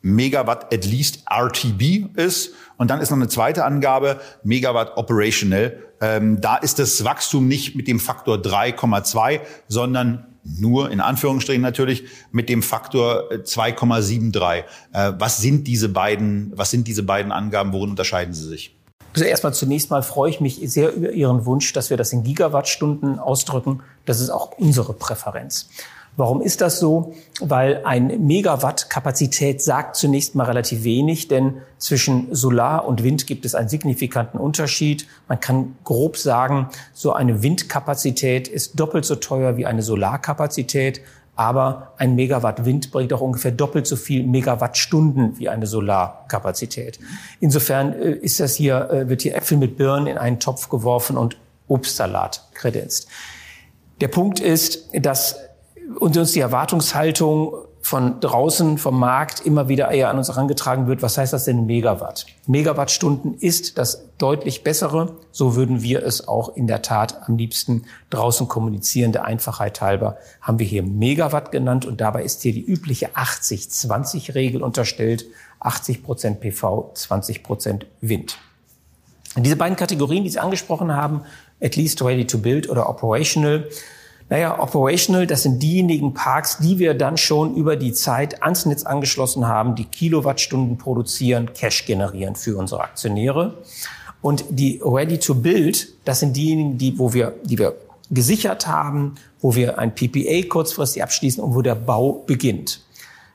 Megawatt at least RTB ist. Und dann ist noch eine zweite Angabe, Megawatt operational. Ähm, da ist das Wachstum nicht mit dem Faktor 3,2, sondern nur in Anführungsstrichen natürlich mit dem Faktor 2,73. Äh, was sind diese beiden, was sind diese beiden Angaben? Worin unterscheiden sie sich? Also erstmal zunächst mal freue ich mich sehr über Ihren Wunsch, dass wir das in Gigawattstunden ausdrücken. Das ist auch unsere Präferenz. Warum ist das so? Weil ein Megawatt Kapazität sagt zunächst mal relativ wenig, denn zwischen Solar und Wind gibt es einen signifikanten Unterschied. Man kann grob sagen, so eine Windkapazität ist doppelt so teuer wie eine Solarkapazität. Aber ein Megawatt Wind bringt auch ungefähr doppelt so viel Megawattstunden wie eine Solarkapazität. Insofern äh, ist das hier, äh, wird hier Äpfel mit Birnen in einen Topf geworfen und Obstsalat kredenzt. Der Punkt ist, dass uns die Erwartungshaltung von draußen vom Markt immer wieder eher an uns herangetragen wird. Was heißt das denn Megawatt? Megawattstunden ist das deutlich bessere. So würden wir es auch in der Tat am liebsten draußen kommunizieren. Der Einfachheit halber haben wir hier Megawatt genannt und dabei ist hier die übliche 80-20-Regel unterstellt. 80 Prozent PV, 20 Prozent Wind. Diese beiden Kategorien, die Sie angesprochen haben, at least ready to build oder operational, naja, operational, das sind diejenigen Parks, die wir dann schon über die Zeit ans Netz angeschlossen haben, die Kilowattstunden produzieren, Cash generieren für unsere Aktionäre. Und die Ready to Build, das sind diejenigen, die, wo wir, die wir gesichert haben, wo wir ein PPA kurzfristig abschließen und wo der Bau beginnt.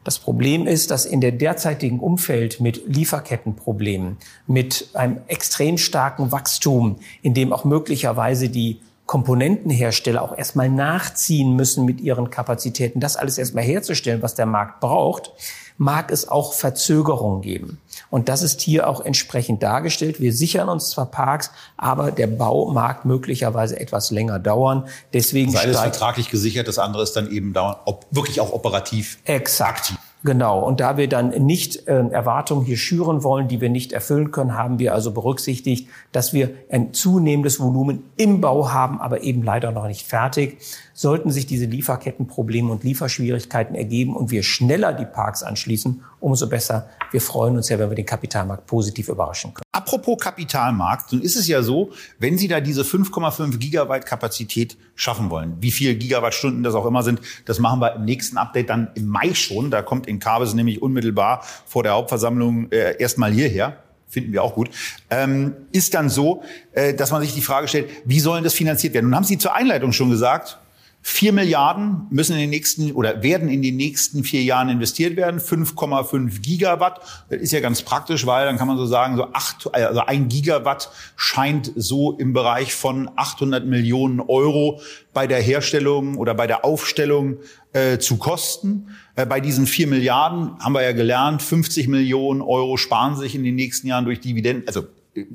Das Problem ist, dass in der derzeitigen Umfeld mit Lieferkettenproblemen, mit einem extrem starken Wachstum, in dem auch möglicherweise die Komponentenhersteller auch erstmal nachziehen müssen mit ihren Kapazitäten, das alles erstmal herzustellen, was der Markt braucht, mag es auch Verzögerungen geben. Und das ist hier auch entsprechend dargestellt. Wir sichern uns zwar Parks, aber der Bau mag möglicherweise etwas länger dauern. Deswegen Sei es vertraglich gesichert, das andere ist dann eben dauern, ob, wirklich auch operativ. Exakt. Aktiv. Genau. Und da wir dann nicht äh, Erwartungen hier schüren wollen, die wir nicht erfüllen können, haben wir also berücksichtigt, dass wir ein zunehmendes Volumen im Bau haben, aber eben leider noch nicht fertig. Sollten sich diese Lieferkettenprobleme und Lieferschwierigkeiten ergeben und wir schneller die Parks anschließen, umso besser. Wir freuen uns ja, wenn wir den Kapitalmarkt positiv überraschen können. Apropos Kapitalmarkt, nun ist es ja so, wenn Sie da diese 5,5 Gigawatt Kapazität schaffen wollen, wie viel Gigawattstunden das auch immer sind, das machen wir im nächsten Update dann im Mai schon. Da kommt in Kabels nämlich unmittelbar vor der Hauptversammlung äh, erstmal hierher finden wir auch gut, ähm, ist dann so, äh, dass man sich die Frage stellt, wie sollen das finanziert werden? Nun haben Sie zur Einleitung schon gesagt, Vier Milliarden müssen in den nächsten oder werden in den nächsten vier Jahren investiert werden. 5,5 Gigawatt. Das ist ja ganz praktisch, weil dann kann man so sagen, so acht, also ein Gigawatt scheint so im Bereich von 800 Millionen Euro bei der Herstellung oder bei der Aufstellung äh, zu kosten. Äh, bei diesen vier Milliarden haben wir ja gelernt, 50 Millionen Euro sparen sich in den nächsten Jahren durch Dividenden. Also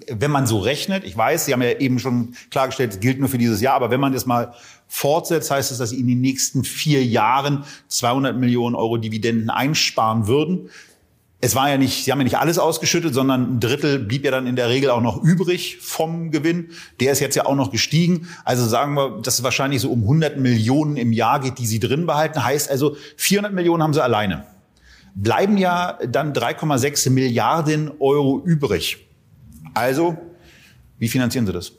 wenn man so rechnet, ich weiß, Sie haben ja eben schon klargestellt, es gilt nur für dieses Jahr, aber wenn man das mal fortsetzt, heißt es, dass Sie in den nächsten vier Jahren 200 Millionen Euro Dividenden einsparen würden. Es war ja nicht, Sie haben ja nicht alles ausgeschüttet, sondern ein Drittel blieb ja dann in der Regel auch noch übrig vom Gewinn. Der ist jetzt ja auch noch gestiegen. Also sagen wir, dass es wahrscheinlich so um 100 Millionen im Jahr geht, die Sie drin behalten. Heißt also, 400 Millionen haben Sie alleine. Bleiben ja dann 3,6 Milliarden Euro übrig. Also, wie finanzieren Sie das?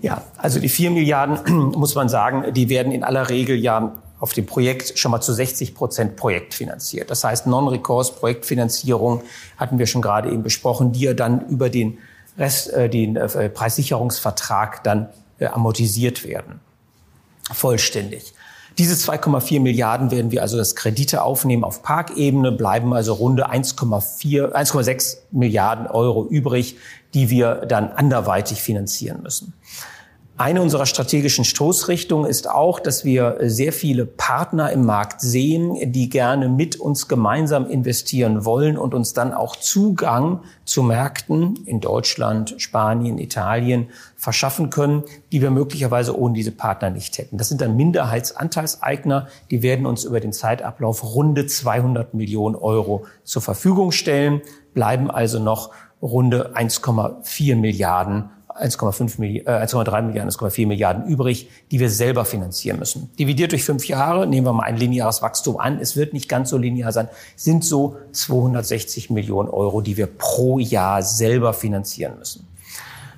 Ja, also die vier Milliarden, (clears throat) muss man sagen, die werden in aller Regel ja auf dem Projekt schon mal zu 60 Prozent projektfinanziert. Das heißt, Non-Recourse-Projektfinanzierung hatten wir schon gerade eben besprochen, die ja dann über den Rest, äh, den äh, Preissicherungsvertrag dann äh, amortisiert werden. Vollständig. Diese 2,4 Milliarden werden wir also das Kredite aufnehmen auf Parkebene, bleiben also runde 1,4, 1,6 Milliarden Euro übrig, die wir dann anderweitig finanzieren müssen. Eine unserer strategischen Stoßrichtungen ist auch, dass wir sehr viele Partner im Markt sehen, die gerne mit uns gemeinsam investieren wollen und uns dann auch Zugang zu Märkten in Deutschland, Spanien, Italien verschaffen können, die wir möglicherweise ohne diese Partner nicht hätten. Das sind dann Minderheitsanteilseigner, die werden uns über den Zeitablauf runde 200 Millionen Euro zur Verfügung stellen, bleiben also noch runde 1,4 Milliarden 1,5 Milliarden, äh, 1,3 Milliarden, 1,4 Milliarden übrig, die wir selber finanzieren müssen. Dividiert durch fünf Jahre, nehmen wir mal ein lineares Wachstum an, es wird nicht ganz so linear sein, sind so 260 Millionen Euro, die wir pro Jahr selber finanzieren müssen.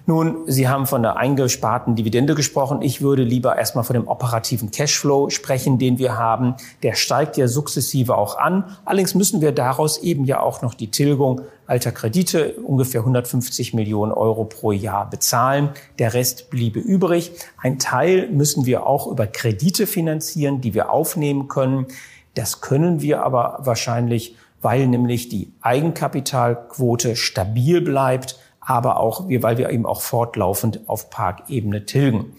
Nun, Sie haben von der eingesparten Dividende gesprochen. Ich würde lieber erstmal von dem operativen Cashflow sprechen, den wir haben. Der steigt ja sukzessive auch an. Allerdings müssen wir daraus eben ja auch noch die Tilgung alter Kredite, ungefähr 150 Millionen Euro pro Jahr bezahlen. Der Rest bliebe übrig. Ein Teil müssen wir auch über Kredite finanzieren, die wir aufnehmen können. Das können wir aber wahrscheinlich, weil nämlich die Eigenkapitalquote stabil bleibt aber auch, weil wir eben auch fortlaufend auf Parkebene tilgen.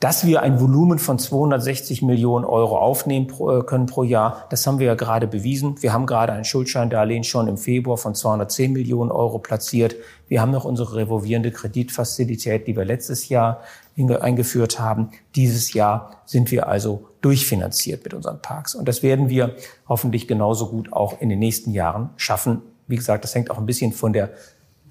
Dass wir ein Volumen von 260 Millionen Euro aufnehmen äh, können pro Jahr, das haben wir ja gerade bewiesen. Wir haben gerade ein Schuldscheindarlehen schon im Februar von 210 Millionen Euro platziert. Wir haben noch unsere revolvierende Kreditfazilität, die wir letztes Jahr eingeführt haben. Dieses Jahr sind wir also durchfinanziert mit unseren Parks. Und das werden wir hoffentlich genauso gut auch in den nächsten Jahren schaffen. Wie gesagt, das hängt auch ein bisschen von der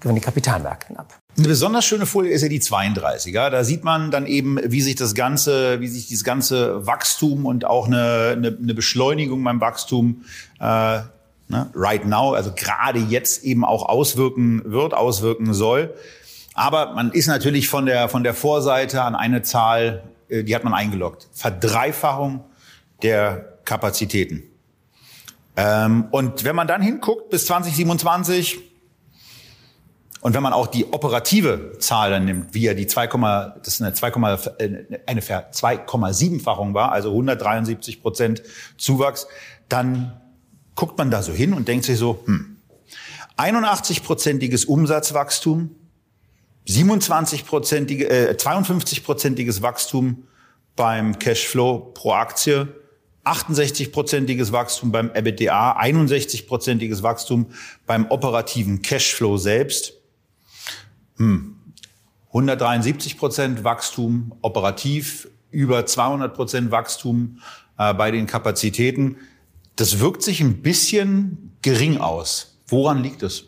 den Kapitalmärkten ab. Eine besonders schöne Folie ist ja die 32er. Da sieht man dann eben, wie sich das ganze, wie sich dieses ganze Wachstum und auch eine, eine, eine Beschleunigung beim Wachstum äh, ne, right now, also gerade jetzt eben auch auswirken wird, auswirken soll. Aber man ist natürlich von der von der Vorseite an eine Zahl, äh, die hat man eingeloggt: Verdreifachung der Kapazitäten. Ähm, und wenn man dann hinguckt bis 2027 und wenn man auch die operative Zahl dann nimmt, wie ja die 2, das eine 2, äh, eine 2,7-fachung war, also 173 Prozent Zuwachs, dann guckt man da so hin und denkt sich so, hm, 81-prozentiges Umsatzwachstum, 27-prozentige, äh, 52-prozentiges Wachstum beim Cashflow pro Aktie, 68-prozentiges Wachstum beim EBITDA, 61-prozentiges Wachstum beim operativen Cashflow selbst. Hm. 173 Prozent Wachstum operativ, über 200 Prozent Wachstum äh, bei den Kapazitäten. Das wirkt sich ein bisschen gering aus. Woran liegt es?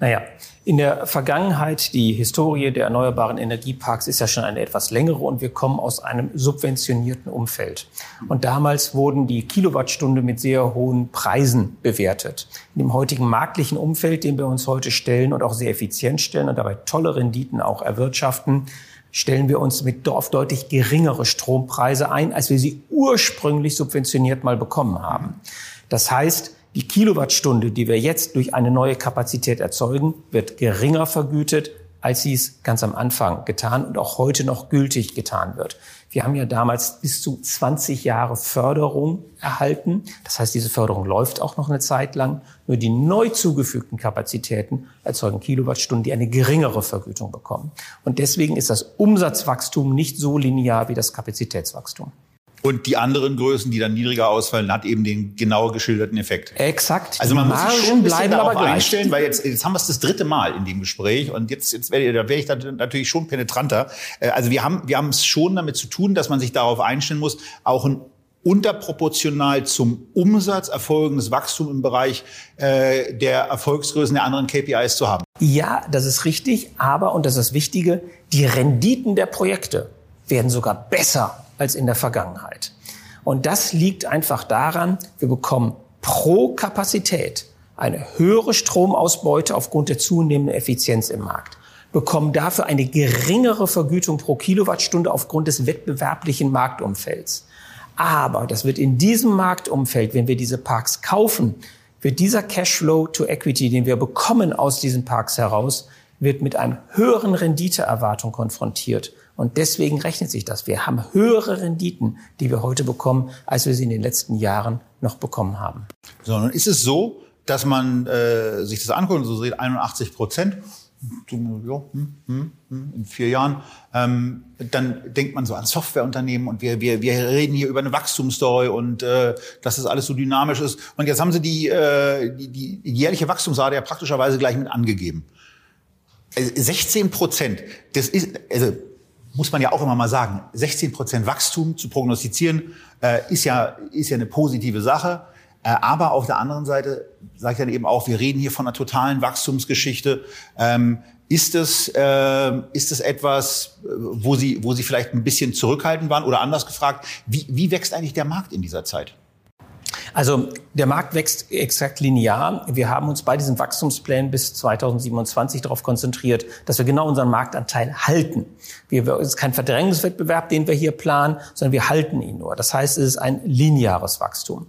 Naja, in der Vergangenheit, die Historie der erneuerbaren Energieparks ist ja schon eine etwas längere und wir kommen aus einem subventionierten Umfeld. Und damals wurden die Kilowattstunde mit sehr hohen Preisen bewertet. In dem heutigen marktlichen Umfeld, dem wir uns heute stellen und auch sehr effizient stellen und dabei tolle Renditen auch erwirtschaften, stellen wir uns mit auf deutlich geringere Strompreise ein, als wir sie ursprünglich subventioniert mal bekommen haben. Das heißt, die Kilowattstunde, die wir jetzt durch eine neue Kapazität erzeugen, wird geringer vergütet, als sie es ganz am Anfang getan und auch heute noch gültig getan wird. Wir haben ja damals bis zu 20 Jahre Förderung erhalten. Das heißt, diese Förderung läuft auch noch eine Zeit lang. Nur die neu zugefügten Kapazitäten erzeugen Kilowattstunden, die eine geringere Vergütung bekommen. Und deswegen ist das Umsatzwachstum nicht so linear wie das Kapazitätswachstum. Und die anderen Größen, die dann niedriger ausfallen, hat eben den genau geschilderten Effekt. Exakt. Also man muss sich schon ein bisschen darauf einstellen, weil jetzt, jetzt haben wir es das dritte Mal in dem Gespräch und jetzt, jetzt werde, da wäre ich dann natürlich schon penetranter. Äh, also wir haben, wir haben es schon damit zu tun, dass man sich darauf einstellen muss, auch ein unterproportional zum Umsatz erfolgendes Wachstum im Bereich äh, der Erfolgsgrößen der anderen KPIs zu haben. Ja, das ist richtig, aber, und das ist das Wichtige, die Renditen der Projekte werden sogar besser als in der Vergangenheit. Und das liegt einfach daran, wir bekommen pro Kapazität eine höhere Stromausbeute aufgrund der zunehmenden Effizienz im Markt, bekommen dafür eine geringere Vergütung pro Kilowattstunde aufgrund des wettbewerblichen Marktumfelds. Aber das wird in diesem Marktumfeld, wenn wir diese Parks kaufen, wird dieser Cashflow to Equity, den wir bekommen aus diesen Parks heraus, wird mit einer höheren Renditeerwartung konfrontiert. Und deswegen rechnet sich das. Wir haben höhere Renditen, die wir heute bekommen, als wir sie in den letzten Jahren noch bekommen haben. So, nun ist es so, dass man äh, sich das anguckt und so sieht 81 Prozent. Ja, hm, hm, hm, in vier Jahren, ähm, dann denkt man so an Softwareunternehmen und wir, wir, wir reden hier über eine Wachstumsstory und äh, dass das alles so dynamisch ist. Und jetzt haben sie die, äh, die, die jährliche Wachstumsrate ja praktischerweise gleich mit angegeben. 16 also Prozent, das ist, also muss man ja auch immer mal sagen, 16 Prozent Wachstum zu prognostizieren, äh, ist, ja, ist ja eine positive Sache. Äh, aber auf der anderen Seite sage ich dann eben auch, wir reden hier von einer totalen Wachstumsgeschichte. Ähm, ist es, äh, ist es etwas, wo Sie, wo Sie vielleicht ein bisschen zurückhaltend waren? Oder anders gefragt, wie, wie wächst eigentlich der Markt in dieser Zeit? Also der Markt wächst exakt linear. Wir haben uns bei diesen Wachstumsplänen bis 2027 darauf konzentriert, dass wir genau unseren Marktanteil halten. Wir, es ist kein Verdrängungswettbewerb, den wir hier planen, sondern wir halten ihn nur. Das heißt, es ist ein lineares Wachstum.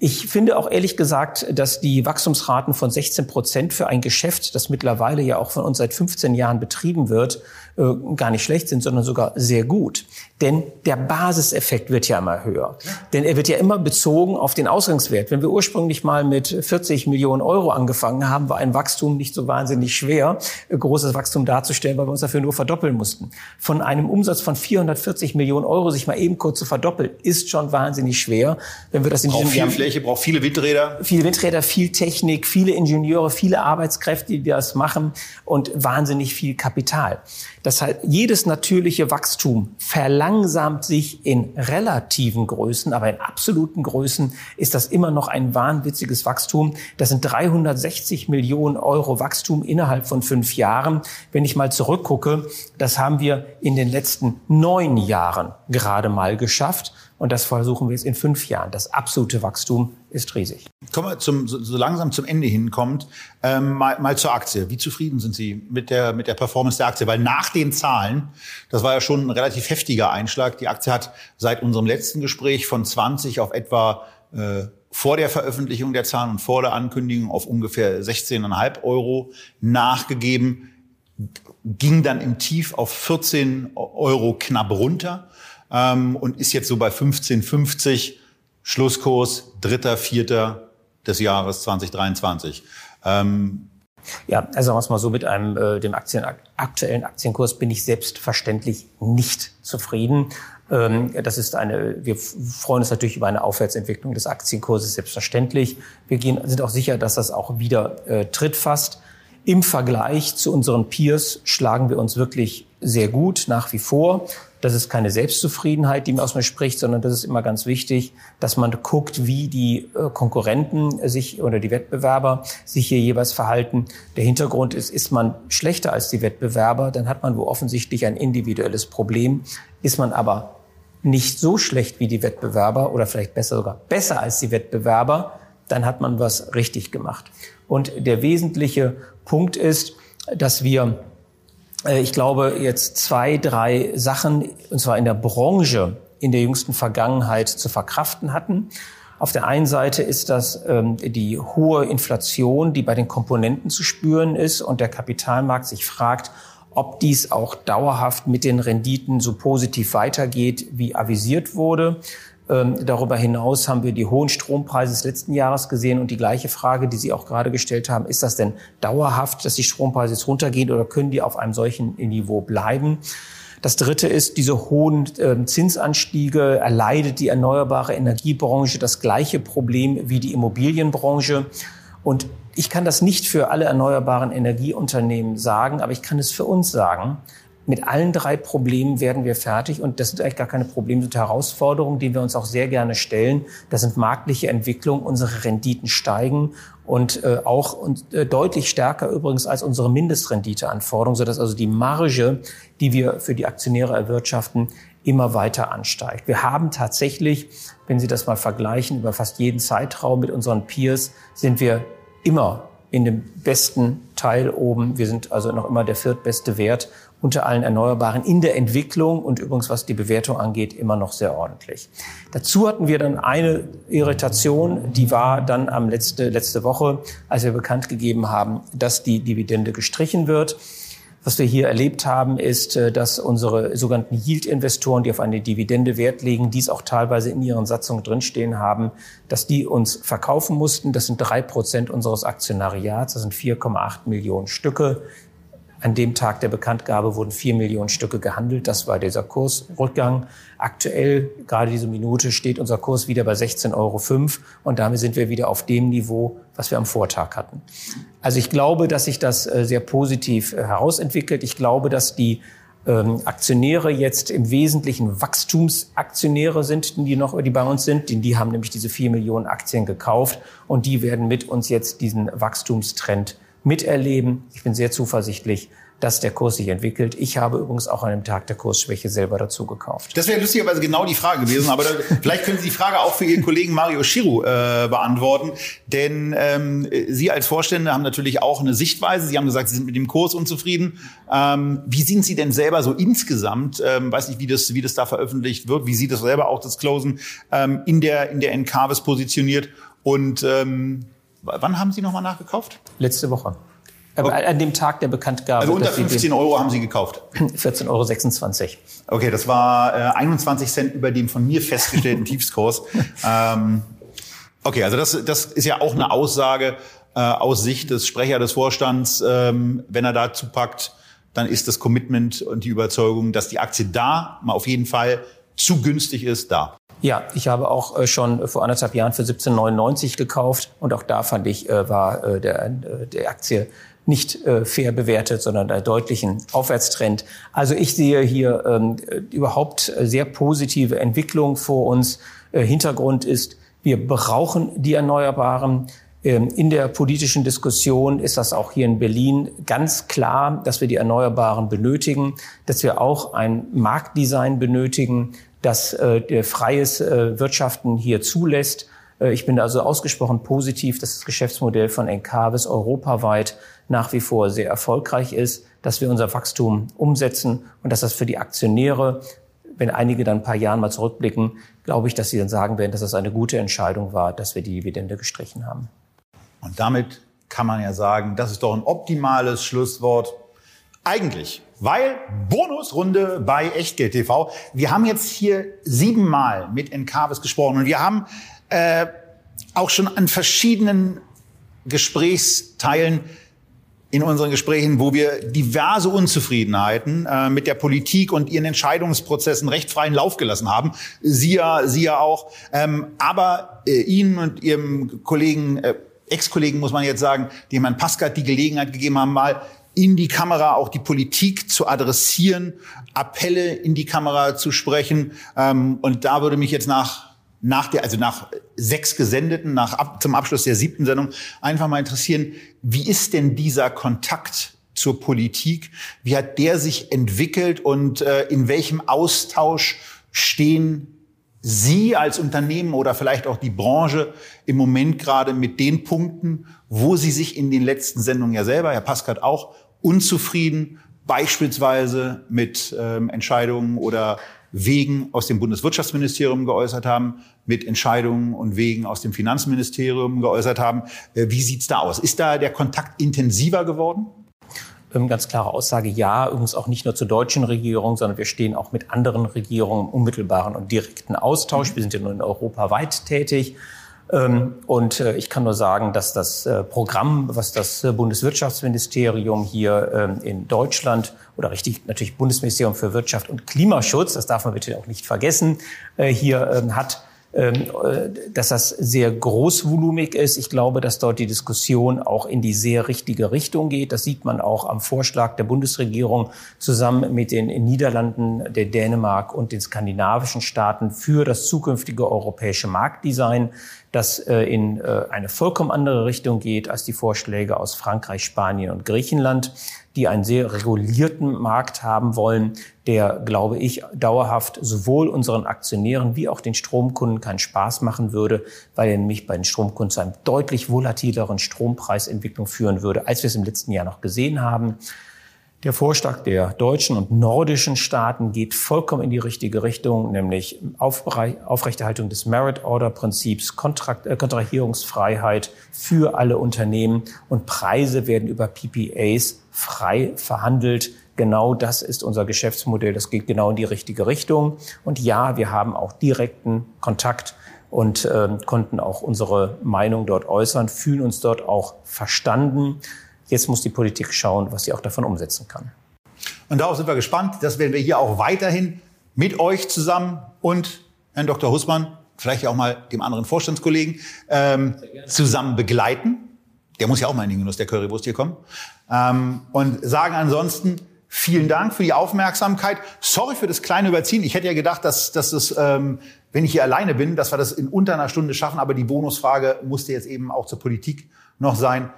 Ich finde auch ehrlich gesagt, dass die Wachstumsraten von 16 Prozent für ein Geschäft, das mittlerweile ja auch von uns seit 15 Jahren betrieben wird, äh, gar nicht schlecht sind, sondern sogar sehr gut. Denn der Basiseffekt wird ja immer höher. Denn er wird ja immer bezogen auf den Ausgangswert. Wenn wir ursprünglich mal mit 40 Millionen Euro angefangen haben, war ein Wachstum nicht so wahnsinnig schwer, äh, großes Wachstum darzustellen, weil wir uns dafür nur verdoppeln mussten. Von einem Umsatz von 440 Millionen Euro sich mal eben kurz zu verdoppeln, ist schon wahnsinnig schwer. Wenn wir das in braucht viel Fläche, braucht viele Windräder. Viele Windräder, viel Technik, viele Ingenieure, viele Arbeitskräfte, die das machen und wahnsinnig viel Kapital. Das heißt, jedes natürliche Wachstum verlangsamt sich in relativen Größen, aber in absoluten Größen ist das immer noch ein wahnwitziges Wachstum. Das sind 360 Millionen Euro Wachstum innerhalb von fünf Jahren. Wenn ich mal zurückgucke, das haben wir in den letzten neun Jahren gerade mal geschafft. Und das versuchen wir jetzt in fünf Jahren. Das absolute Wachstum ist riesig. Kommen wir zum, so langsam zum Ende hinkommt, ähm, mal, mal zur Aktie. Wie zufrieden sind Sie mit der, mit der Performance der Aktie? Weil nach den Zahlen, das war ja schon ein relativ heftiger Einschlag. Die Aktie hat seit unserem letzten Gespräch von 20 auf etwa äh, vor der Veröffentlichung der Zahlen und vor der Ankündigung auf ungefähr 16,5 Euro nachgegeben, ging dann im Tief auf 14 Euro knapp runter ähm, und ist jetzt so bei 15,50 Schlusskurs dritter, vierter des Jahres 2023. Ähm, Ja, also sagen wir es mal so, mit einem äh, dem Aktien, aktuellen Aktienkurs bin ich selbstverständlich nicht zufrieden. Ähm, das ist eine, wir freuen uns natürlich über eine Aufwärtsentwicklung des Aktienkurses, selbstverständlich. Wir gehen, sind auch sicher, dass das auch wieder äh, tritt fast. Im Vergleich zu unseren Peers schlagen wir uns wirklich sehr gut nach wie vor. Das ist keine Selbstzufriedenheit, die mir aus mir spricht, sondern das ist immer ganz wichtig, dass man guckt, wie die äh, Konkurrenten sich oder die Wettbewerber sich hier jeweils verhalten. Der Hintergrund ist, ist man schlechter als die Wettbewerber, dann hat man wo offensichtlich ein individuelles Problem. Ist man aber nicht so schlecht wie die Wettbewerber oder vielleicht besser sogar besser als die Wettbewerber, dann hat man was richtig gemacht. Und der wesentliche Punkt ist, dass wir ich glaube, jetzt zwei, drei Sachen, und zwar in der Branche, in der jüngsten Vergangenheit zu verkraften hatten. Auf der einen Seite ist das ähm, die hohe Inflation, die bei den Komponenten zu spüren ist und der Kapitalmarkt sich fragt, ob dies auch dauerhaft mit den Renditen so positiv weitergeht, wie avisiert wurde. Ähm, darüber hinaus haben wir die hohen Strompreise des letzten Jahres gesehen und die gleiche Frage, die Sie auch gerade gestellt haben, ist das denn dauerhaft, dass die Strompreise jetzt runtergehen oder können die auf einem solchen Niveau bleiben? Das dritte ist, diese hohen äh, Zinsanstiege erleidet die erneuerbare Energiebranche das gleiche Problem wie die Immobilienbranche. Und ich kann das nicht für alle erneuerbaren Energieunternehmen sagen, aber ich kann es für uns sagen. Mit allen drei Problemen werden wir fertig und das sind eigentlich gar keine Probleme, sind Herausforderungen, die wir uns auch sehr gerne stellen. Das sind marktliche Entwicklungen, unsere Renditen steigen und äh, auch und, äh, deutlich stärker übrigens als unsere Mindestrenditeanforderungen, sodass also die Marge, die wir für die Aktionäre erwirtschaften, immer weiter ansteigt. Wir haben tatsächlich, wenn Sie das mal vergleichen, über fast jeden Zeitraum mit unseren Peers, sind wir immer in dem besten Teil oben. Wir sind also noch immer der viertbeste Wert unter allen Erneuerbaren in der Entwicklung und übrigens was die Bewertung angeht, immer noch sehr ordentlich. Dazu hatten wir dann eine Irritation, die war dann am letzte, letzte Woche, als wir bekannt gegeben haben, dass die Dividende gestrichen wird. Was wir hier erlebt haben, ist, äh, dass unsere sogenannten Yield-Investoren, die auf eine Dividende Wert legen, dies auch teilweise in ihren Satzungen drinstehen haben, dass die uns verkaufen mussten. Das sind drei Prozent unseres Aktionariats, das sind 4,8 Millionen Stücke. An dem Tag der Bekanntgabe wurden vier Millionen Stücke gehandelt. Das war dieser Kursrückgang. Aktuell, gerade diese Minute, steht unser Kurs wieder bei 16,05 Euro. Und damit sind wir wieder auf dem Niveau, was wir am Vortag hatten. Also ich glaube, dass sich das äh, sehr positiv äh, herausentwickelt. Ich glaube, dass die ähm, Aktionäre jetzt im Wesentlichen Wachstumsaktionäre sind, die noch, die bei uns sind, denn die haben nämlich diese vier Millionen Aktien gekauft und die werden mit uns jetzt diesen Wachstumstrend miterleben. Ich bin sehr zuversichtlich, dass der Kurs sich entwickelt. Ich habe übrigens auch an dem Tag der Kursschwäche selber dazu gekauft. Das wäre lustigerweise genau die Frage gewesen, aber da, (laughs) vielleicht können Sie die Frage auch für Ihren Kollegen Mario Schiru äh, beantworten. Denn ähm, Sie als Vorstände haben natürlich auch eine Sichtweise. Sie haben gesagt, Sie sind mit dem Kurs unzufrieden. Ähm, wie sind Sie denn selber so insgesamt, ähm, weiß nicht, wie das, wie das da veröffentlicht wird, wie Sie das selber auch das Closen ähm, in der, in der NKWs positioniert und ähm, Wann haben Sie nochmal nachgekauft? Letzte Woche. Aber okay. an dem Tag der Bekanntgabe. Also unter 15 Euro haben Sie gekauft? (clears throat) 14,26 Euro. Okay, das war äh, 21 Cent über dem von mir festgestellten (laughs) Tiefskurs. ähm, okay, also das, das ist ja auch eine Aussage äh, aus Sicht des Sprecher des Vorstands. Ähm, wenn er dazu packt, dann ist das Commitment und die Überzeugung, dass die Aktie da mal auf jeden Fall zu günstig ist, da. Ja, ich habe auch äh, schon vor anderthalb Jahren für 17,99 gekauft und auch da fand ich, äh, war äh, der, der Aktie nicht fair bewertet, sondern einen deutlichen Aufwärtstrend. Also ich sehe hier ähm, überhaupt sehr positive Entwicklung vor uns. Hintergrund ist, wir brauchen die Erneuerbaren. Ähm, in der politischen Diskussion ist das auch hier in Berlin ganz klar, dass wir die Erneuerbaren benötigen, dass wir auch ein Marktdesign benötigen, das äh, freies äh, Wirtschaften hier zulässt. Äh, ich bin also ausgesprochen positiv, dass das Geschäftsmodell von Encarvis europaweit nach wie vor sehr erfolgreich ist, dass wir unser Wachstum umsetzen und dass das für die Aktionäre, wenn einige dann ein paar Jahren mal zurückblicken, glaube ich, dass sie dann sagen werden, dass das eine gute Entscheidung war, dass wir die Dividende gestrichen haben. Und damit kann man ja sagen, das ist doch ein optimales Schlusswort. Eigentlich weil Bonusrunde bei Echtgeld TV. Wir haben jetzt hier siebenmal mit Encarvis gesprochen und wir haben äh, auch schon an verschiedenen Gesprächsteilen in unseren Gesprächen, wo wir diverse Unzufriedenheiten äh, mit der Politik und ihren Entscheidungsprozessen recht freien Lauf gelassen haben. Sie ja, Sie ja auch. Ähm, aber äh, Ihnen und Ihrem Kollegen, äh, Ex-Kollegen muss man jetzt sagen, dem Herrn Paskat die Gelegenheit gegeben haben, mal in die Kamera auch die Politik zu adressieren, Appelle in die Kamera zu sprechen. Ähm, und da würde mich jetzt nach nach der, also nach sechs Gesendeten, nach ab, zum Abschluss der siebten Sendung, einfach mal interessieren, wie ist denn dieser Kontakt zur Politik? Wie hat der sich entwickelt und äh, in welchem Austausch stehen Sie als Unternehmen oder vielleicht auch die Branche im Moment gerade mit den Punkten, wo Sie sich in den letzten Sendungen ja selber, Herr Paskat auch, unzufrieden, beispielsweise mit ähm, Entscheidungen oder Wegen aus dem Bundeswirtschaftsministerium geäußert haben, mit Entscheidungen und Wegen aus dem Finanzministerium geäußert haben. Äh, wie sieht's da aus? Ist da der Kontakt intensiver geworden? Ähm, ganz klare Aussage, ja, übrigens auch nicht nur zur deutschen Regierung, sondern wir stehen auch mit anderen Regierungen im unmittelbaren und direkten Austausch. Wir sind ja nur in Europa weit tätig. Ähm, und äh, ich kann nur sagen, dass das äh, Programm, was das äh, Bundeswirtschaftsministerium hier ähm, in Deutschland oder richtig natürlich Bundesministerium für Wirtschaft und Klimaschutz, das darf man bitte auch nicht vergessen, hier hat, dass das sehr großvolumig ist. Ich glaube, dass dort die Diskussion auch in die sehr richtige Richtung geht. Das sieht man auch am Vorschlag der Bundesregierung zusammen mit den Niederlanden, der Dänemark und den skandinavischen Staaten für das zukünftige europäische Marktdesign das äh, in äh, eine vollkommen andere Richtung geht als die Vorschläge aus Frankreich, Spanien und Griechenland, die einen sehr regulierten Markt haben wollen, der, glaube ich, dauerhaft sowohl unseren Aktionären wie auch den Stromkunden keinen Spaß machen würde, weil er nämlich bei den Stromkunden zu einem deutlich volatileren Strompreisentwicklung führen würde, als wir es im letzten Jahr noch gesehen haben. Der Vorschlag der deutschen und nordischen Staaten geht vollkommen in die richtige Richtung, nämlich Aufrechterhaltung des Merit-Order-Prinzips, äh, Kontrahierungsfreiheit für alle Unternehmen und Preise werden über PPAs frei verhandelt. Genau das ist unser Geschäftsmodell. Das geht genau in die richtige Richtung. Und ja, wir haben auch direkten Kontakt und äh, konnten auch unsere Meinung dort äußern, fühlen uns dort auch verstanden. Jetzt muss die Politik schauen, was sie auch davon umsetzen kann. Und darauf sind wir gespannt. Das werden wir hier auch weiterhin mit euch zusammen und Herrn Dr. Hussmann, vielleicht auch mal dem anderen Vorstandskollegen, ähm, zusammen begleiten. Der muss ja auch mal in den Genuss der Currywurst hier kommen. Ähm, und sagen ansonsten vielen Dank für die Aufmerksamkeit. Sorry für das kleine Überziehen. Ich hätte ja gedacht, dass, dass das, ähm, wenn ich hier alleine bin, dass wir das in unter einer Stunde schaffen. Aber die Bonusfrage musste jetzt eben auch zur Politik noch sein.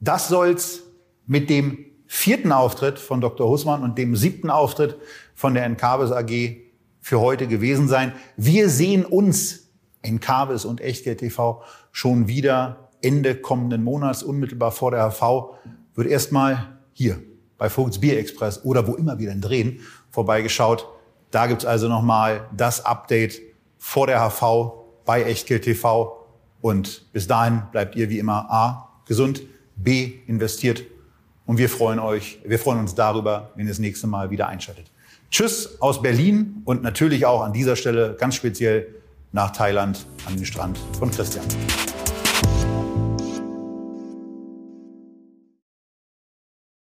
Das soll's mit dem vierten Auftritt von Dr. Hussmann und dem siebten Auftritt von der Encarvis AG für heute gewesen sein. Wir sehen uns Encarvis und Echtgeld TV schon wieder Ende kommenden Monats, unmittelbar vor der HV, wird erstmal hier bei Vogts Bier Express oder wo immer wir denn drehen, vorbeigeschaut. Da gibt's also nochmal das Update vor der HV bei Echtgeld TV. Und bis dahin bleibt ihr wie immer A, gesund, B investiert und wir freuen euch, wir freuen uns darüber, wenn ihr das nächste Mal wieder einschaltet. Tschüss aus Berlin und natürlich auch an dieser Stelle ganz speziell nach Thailand an den Strand von Christian.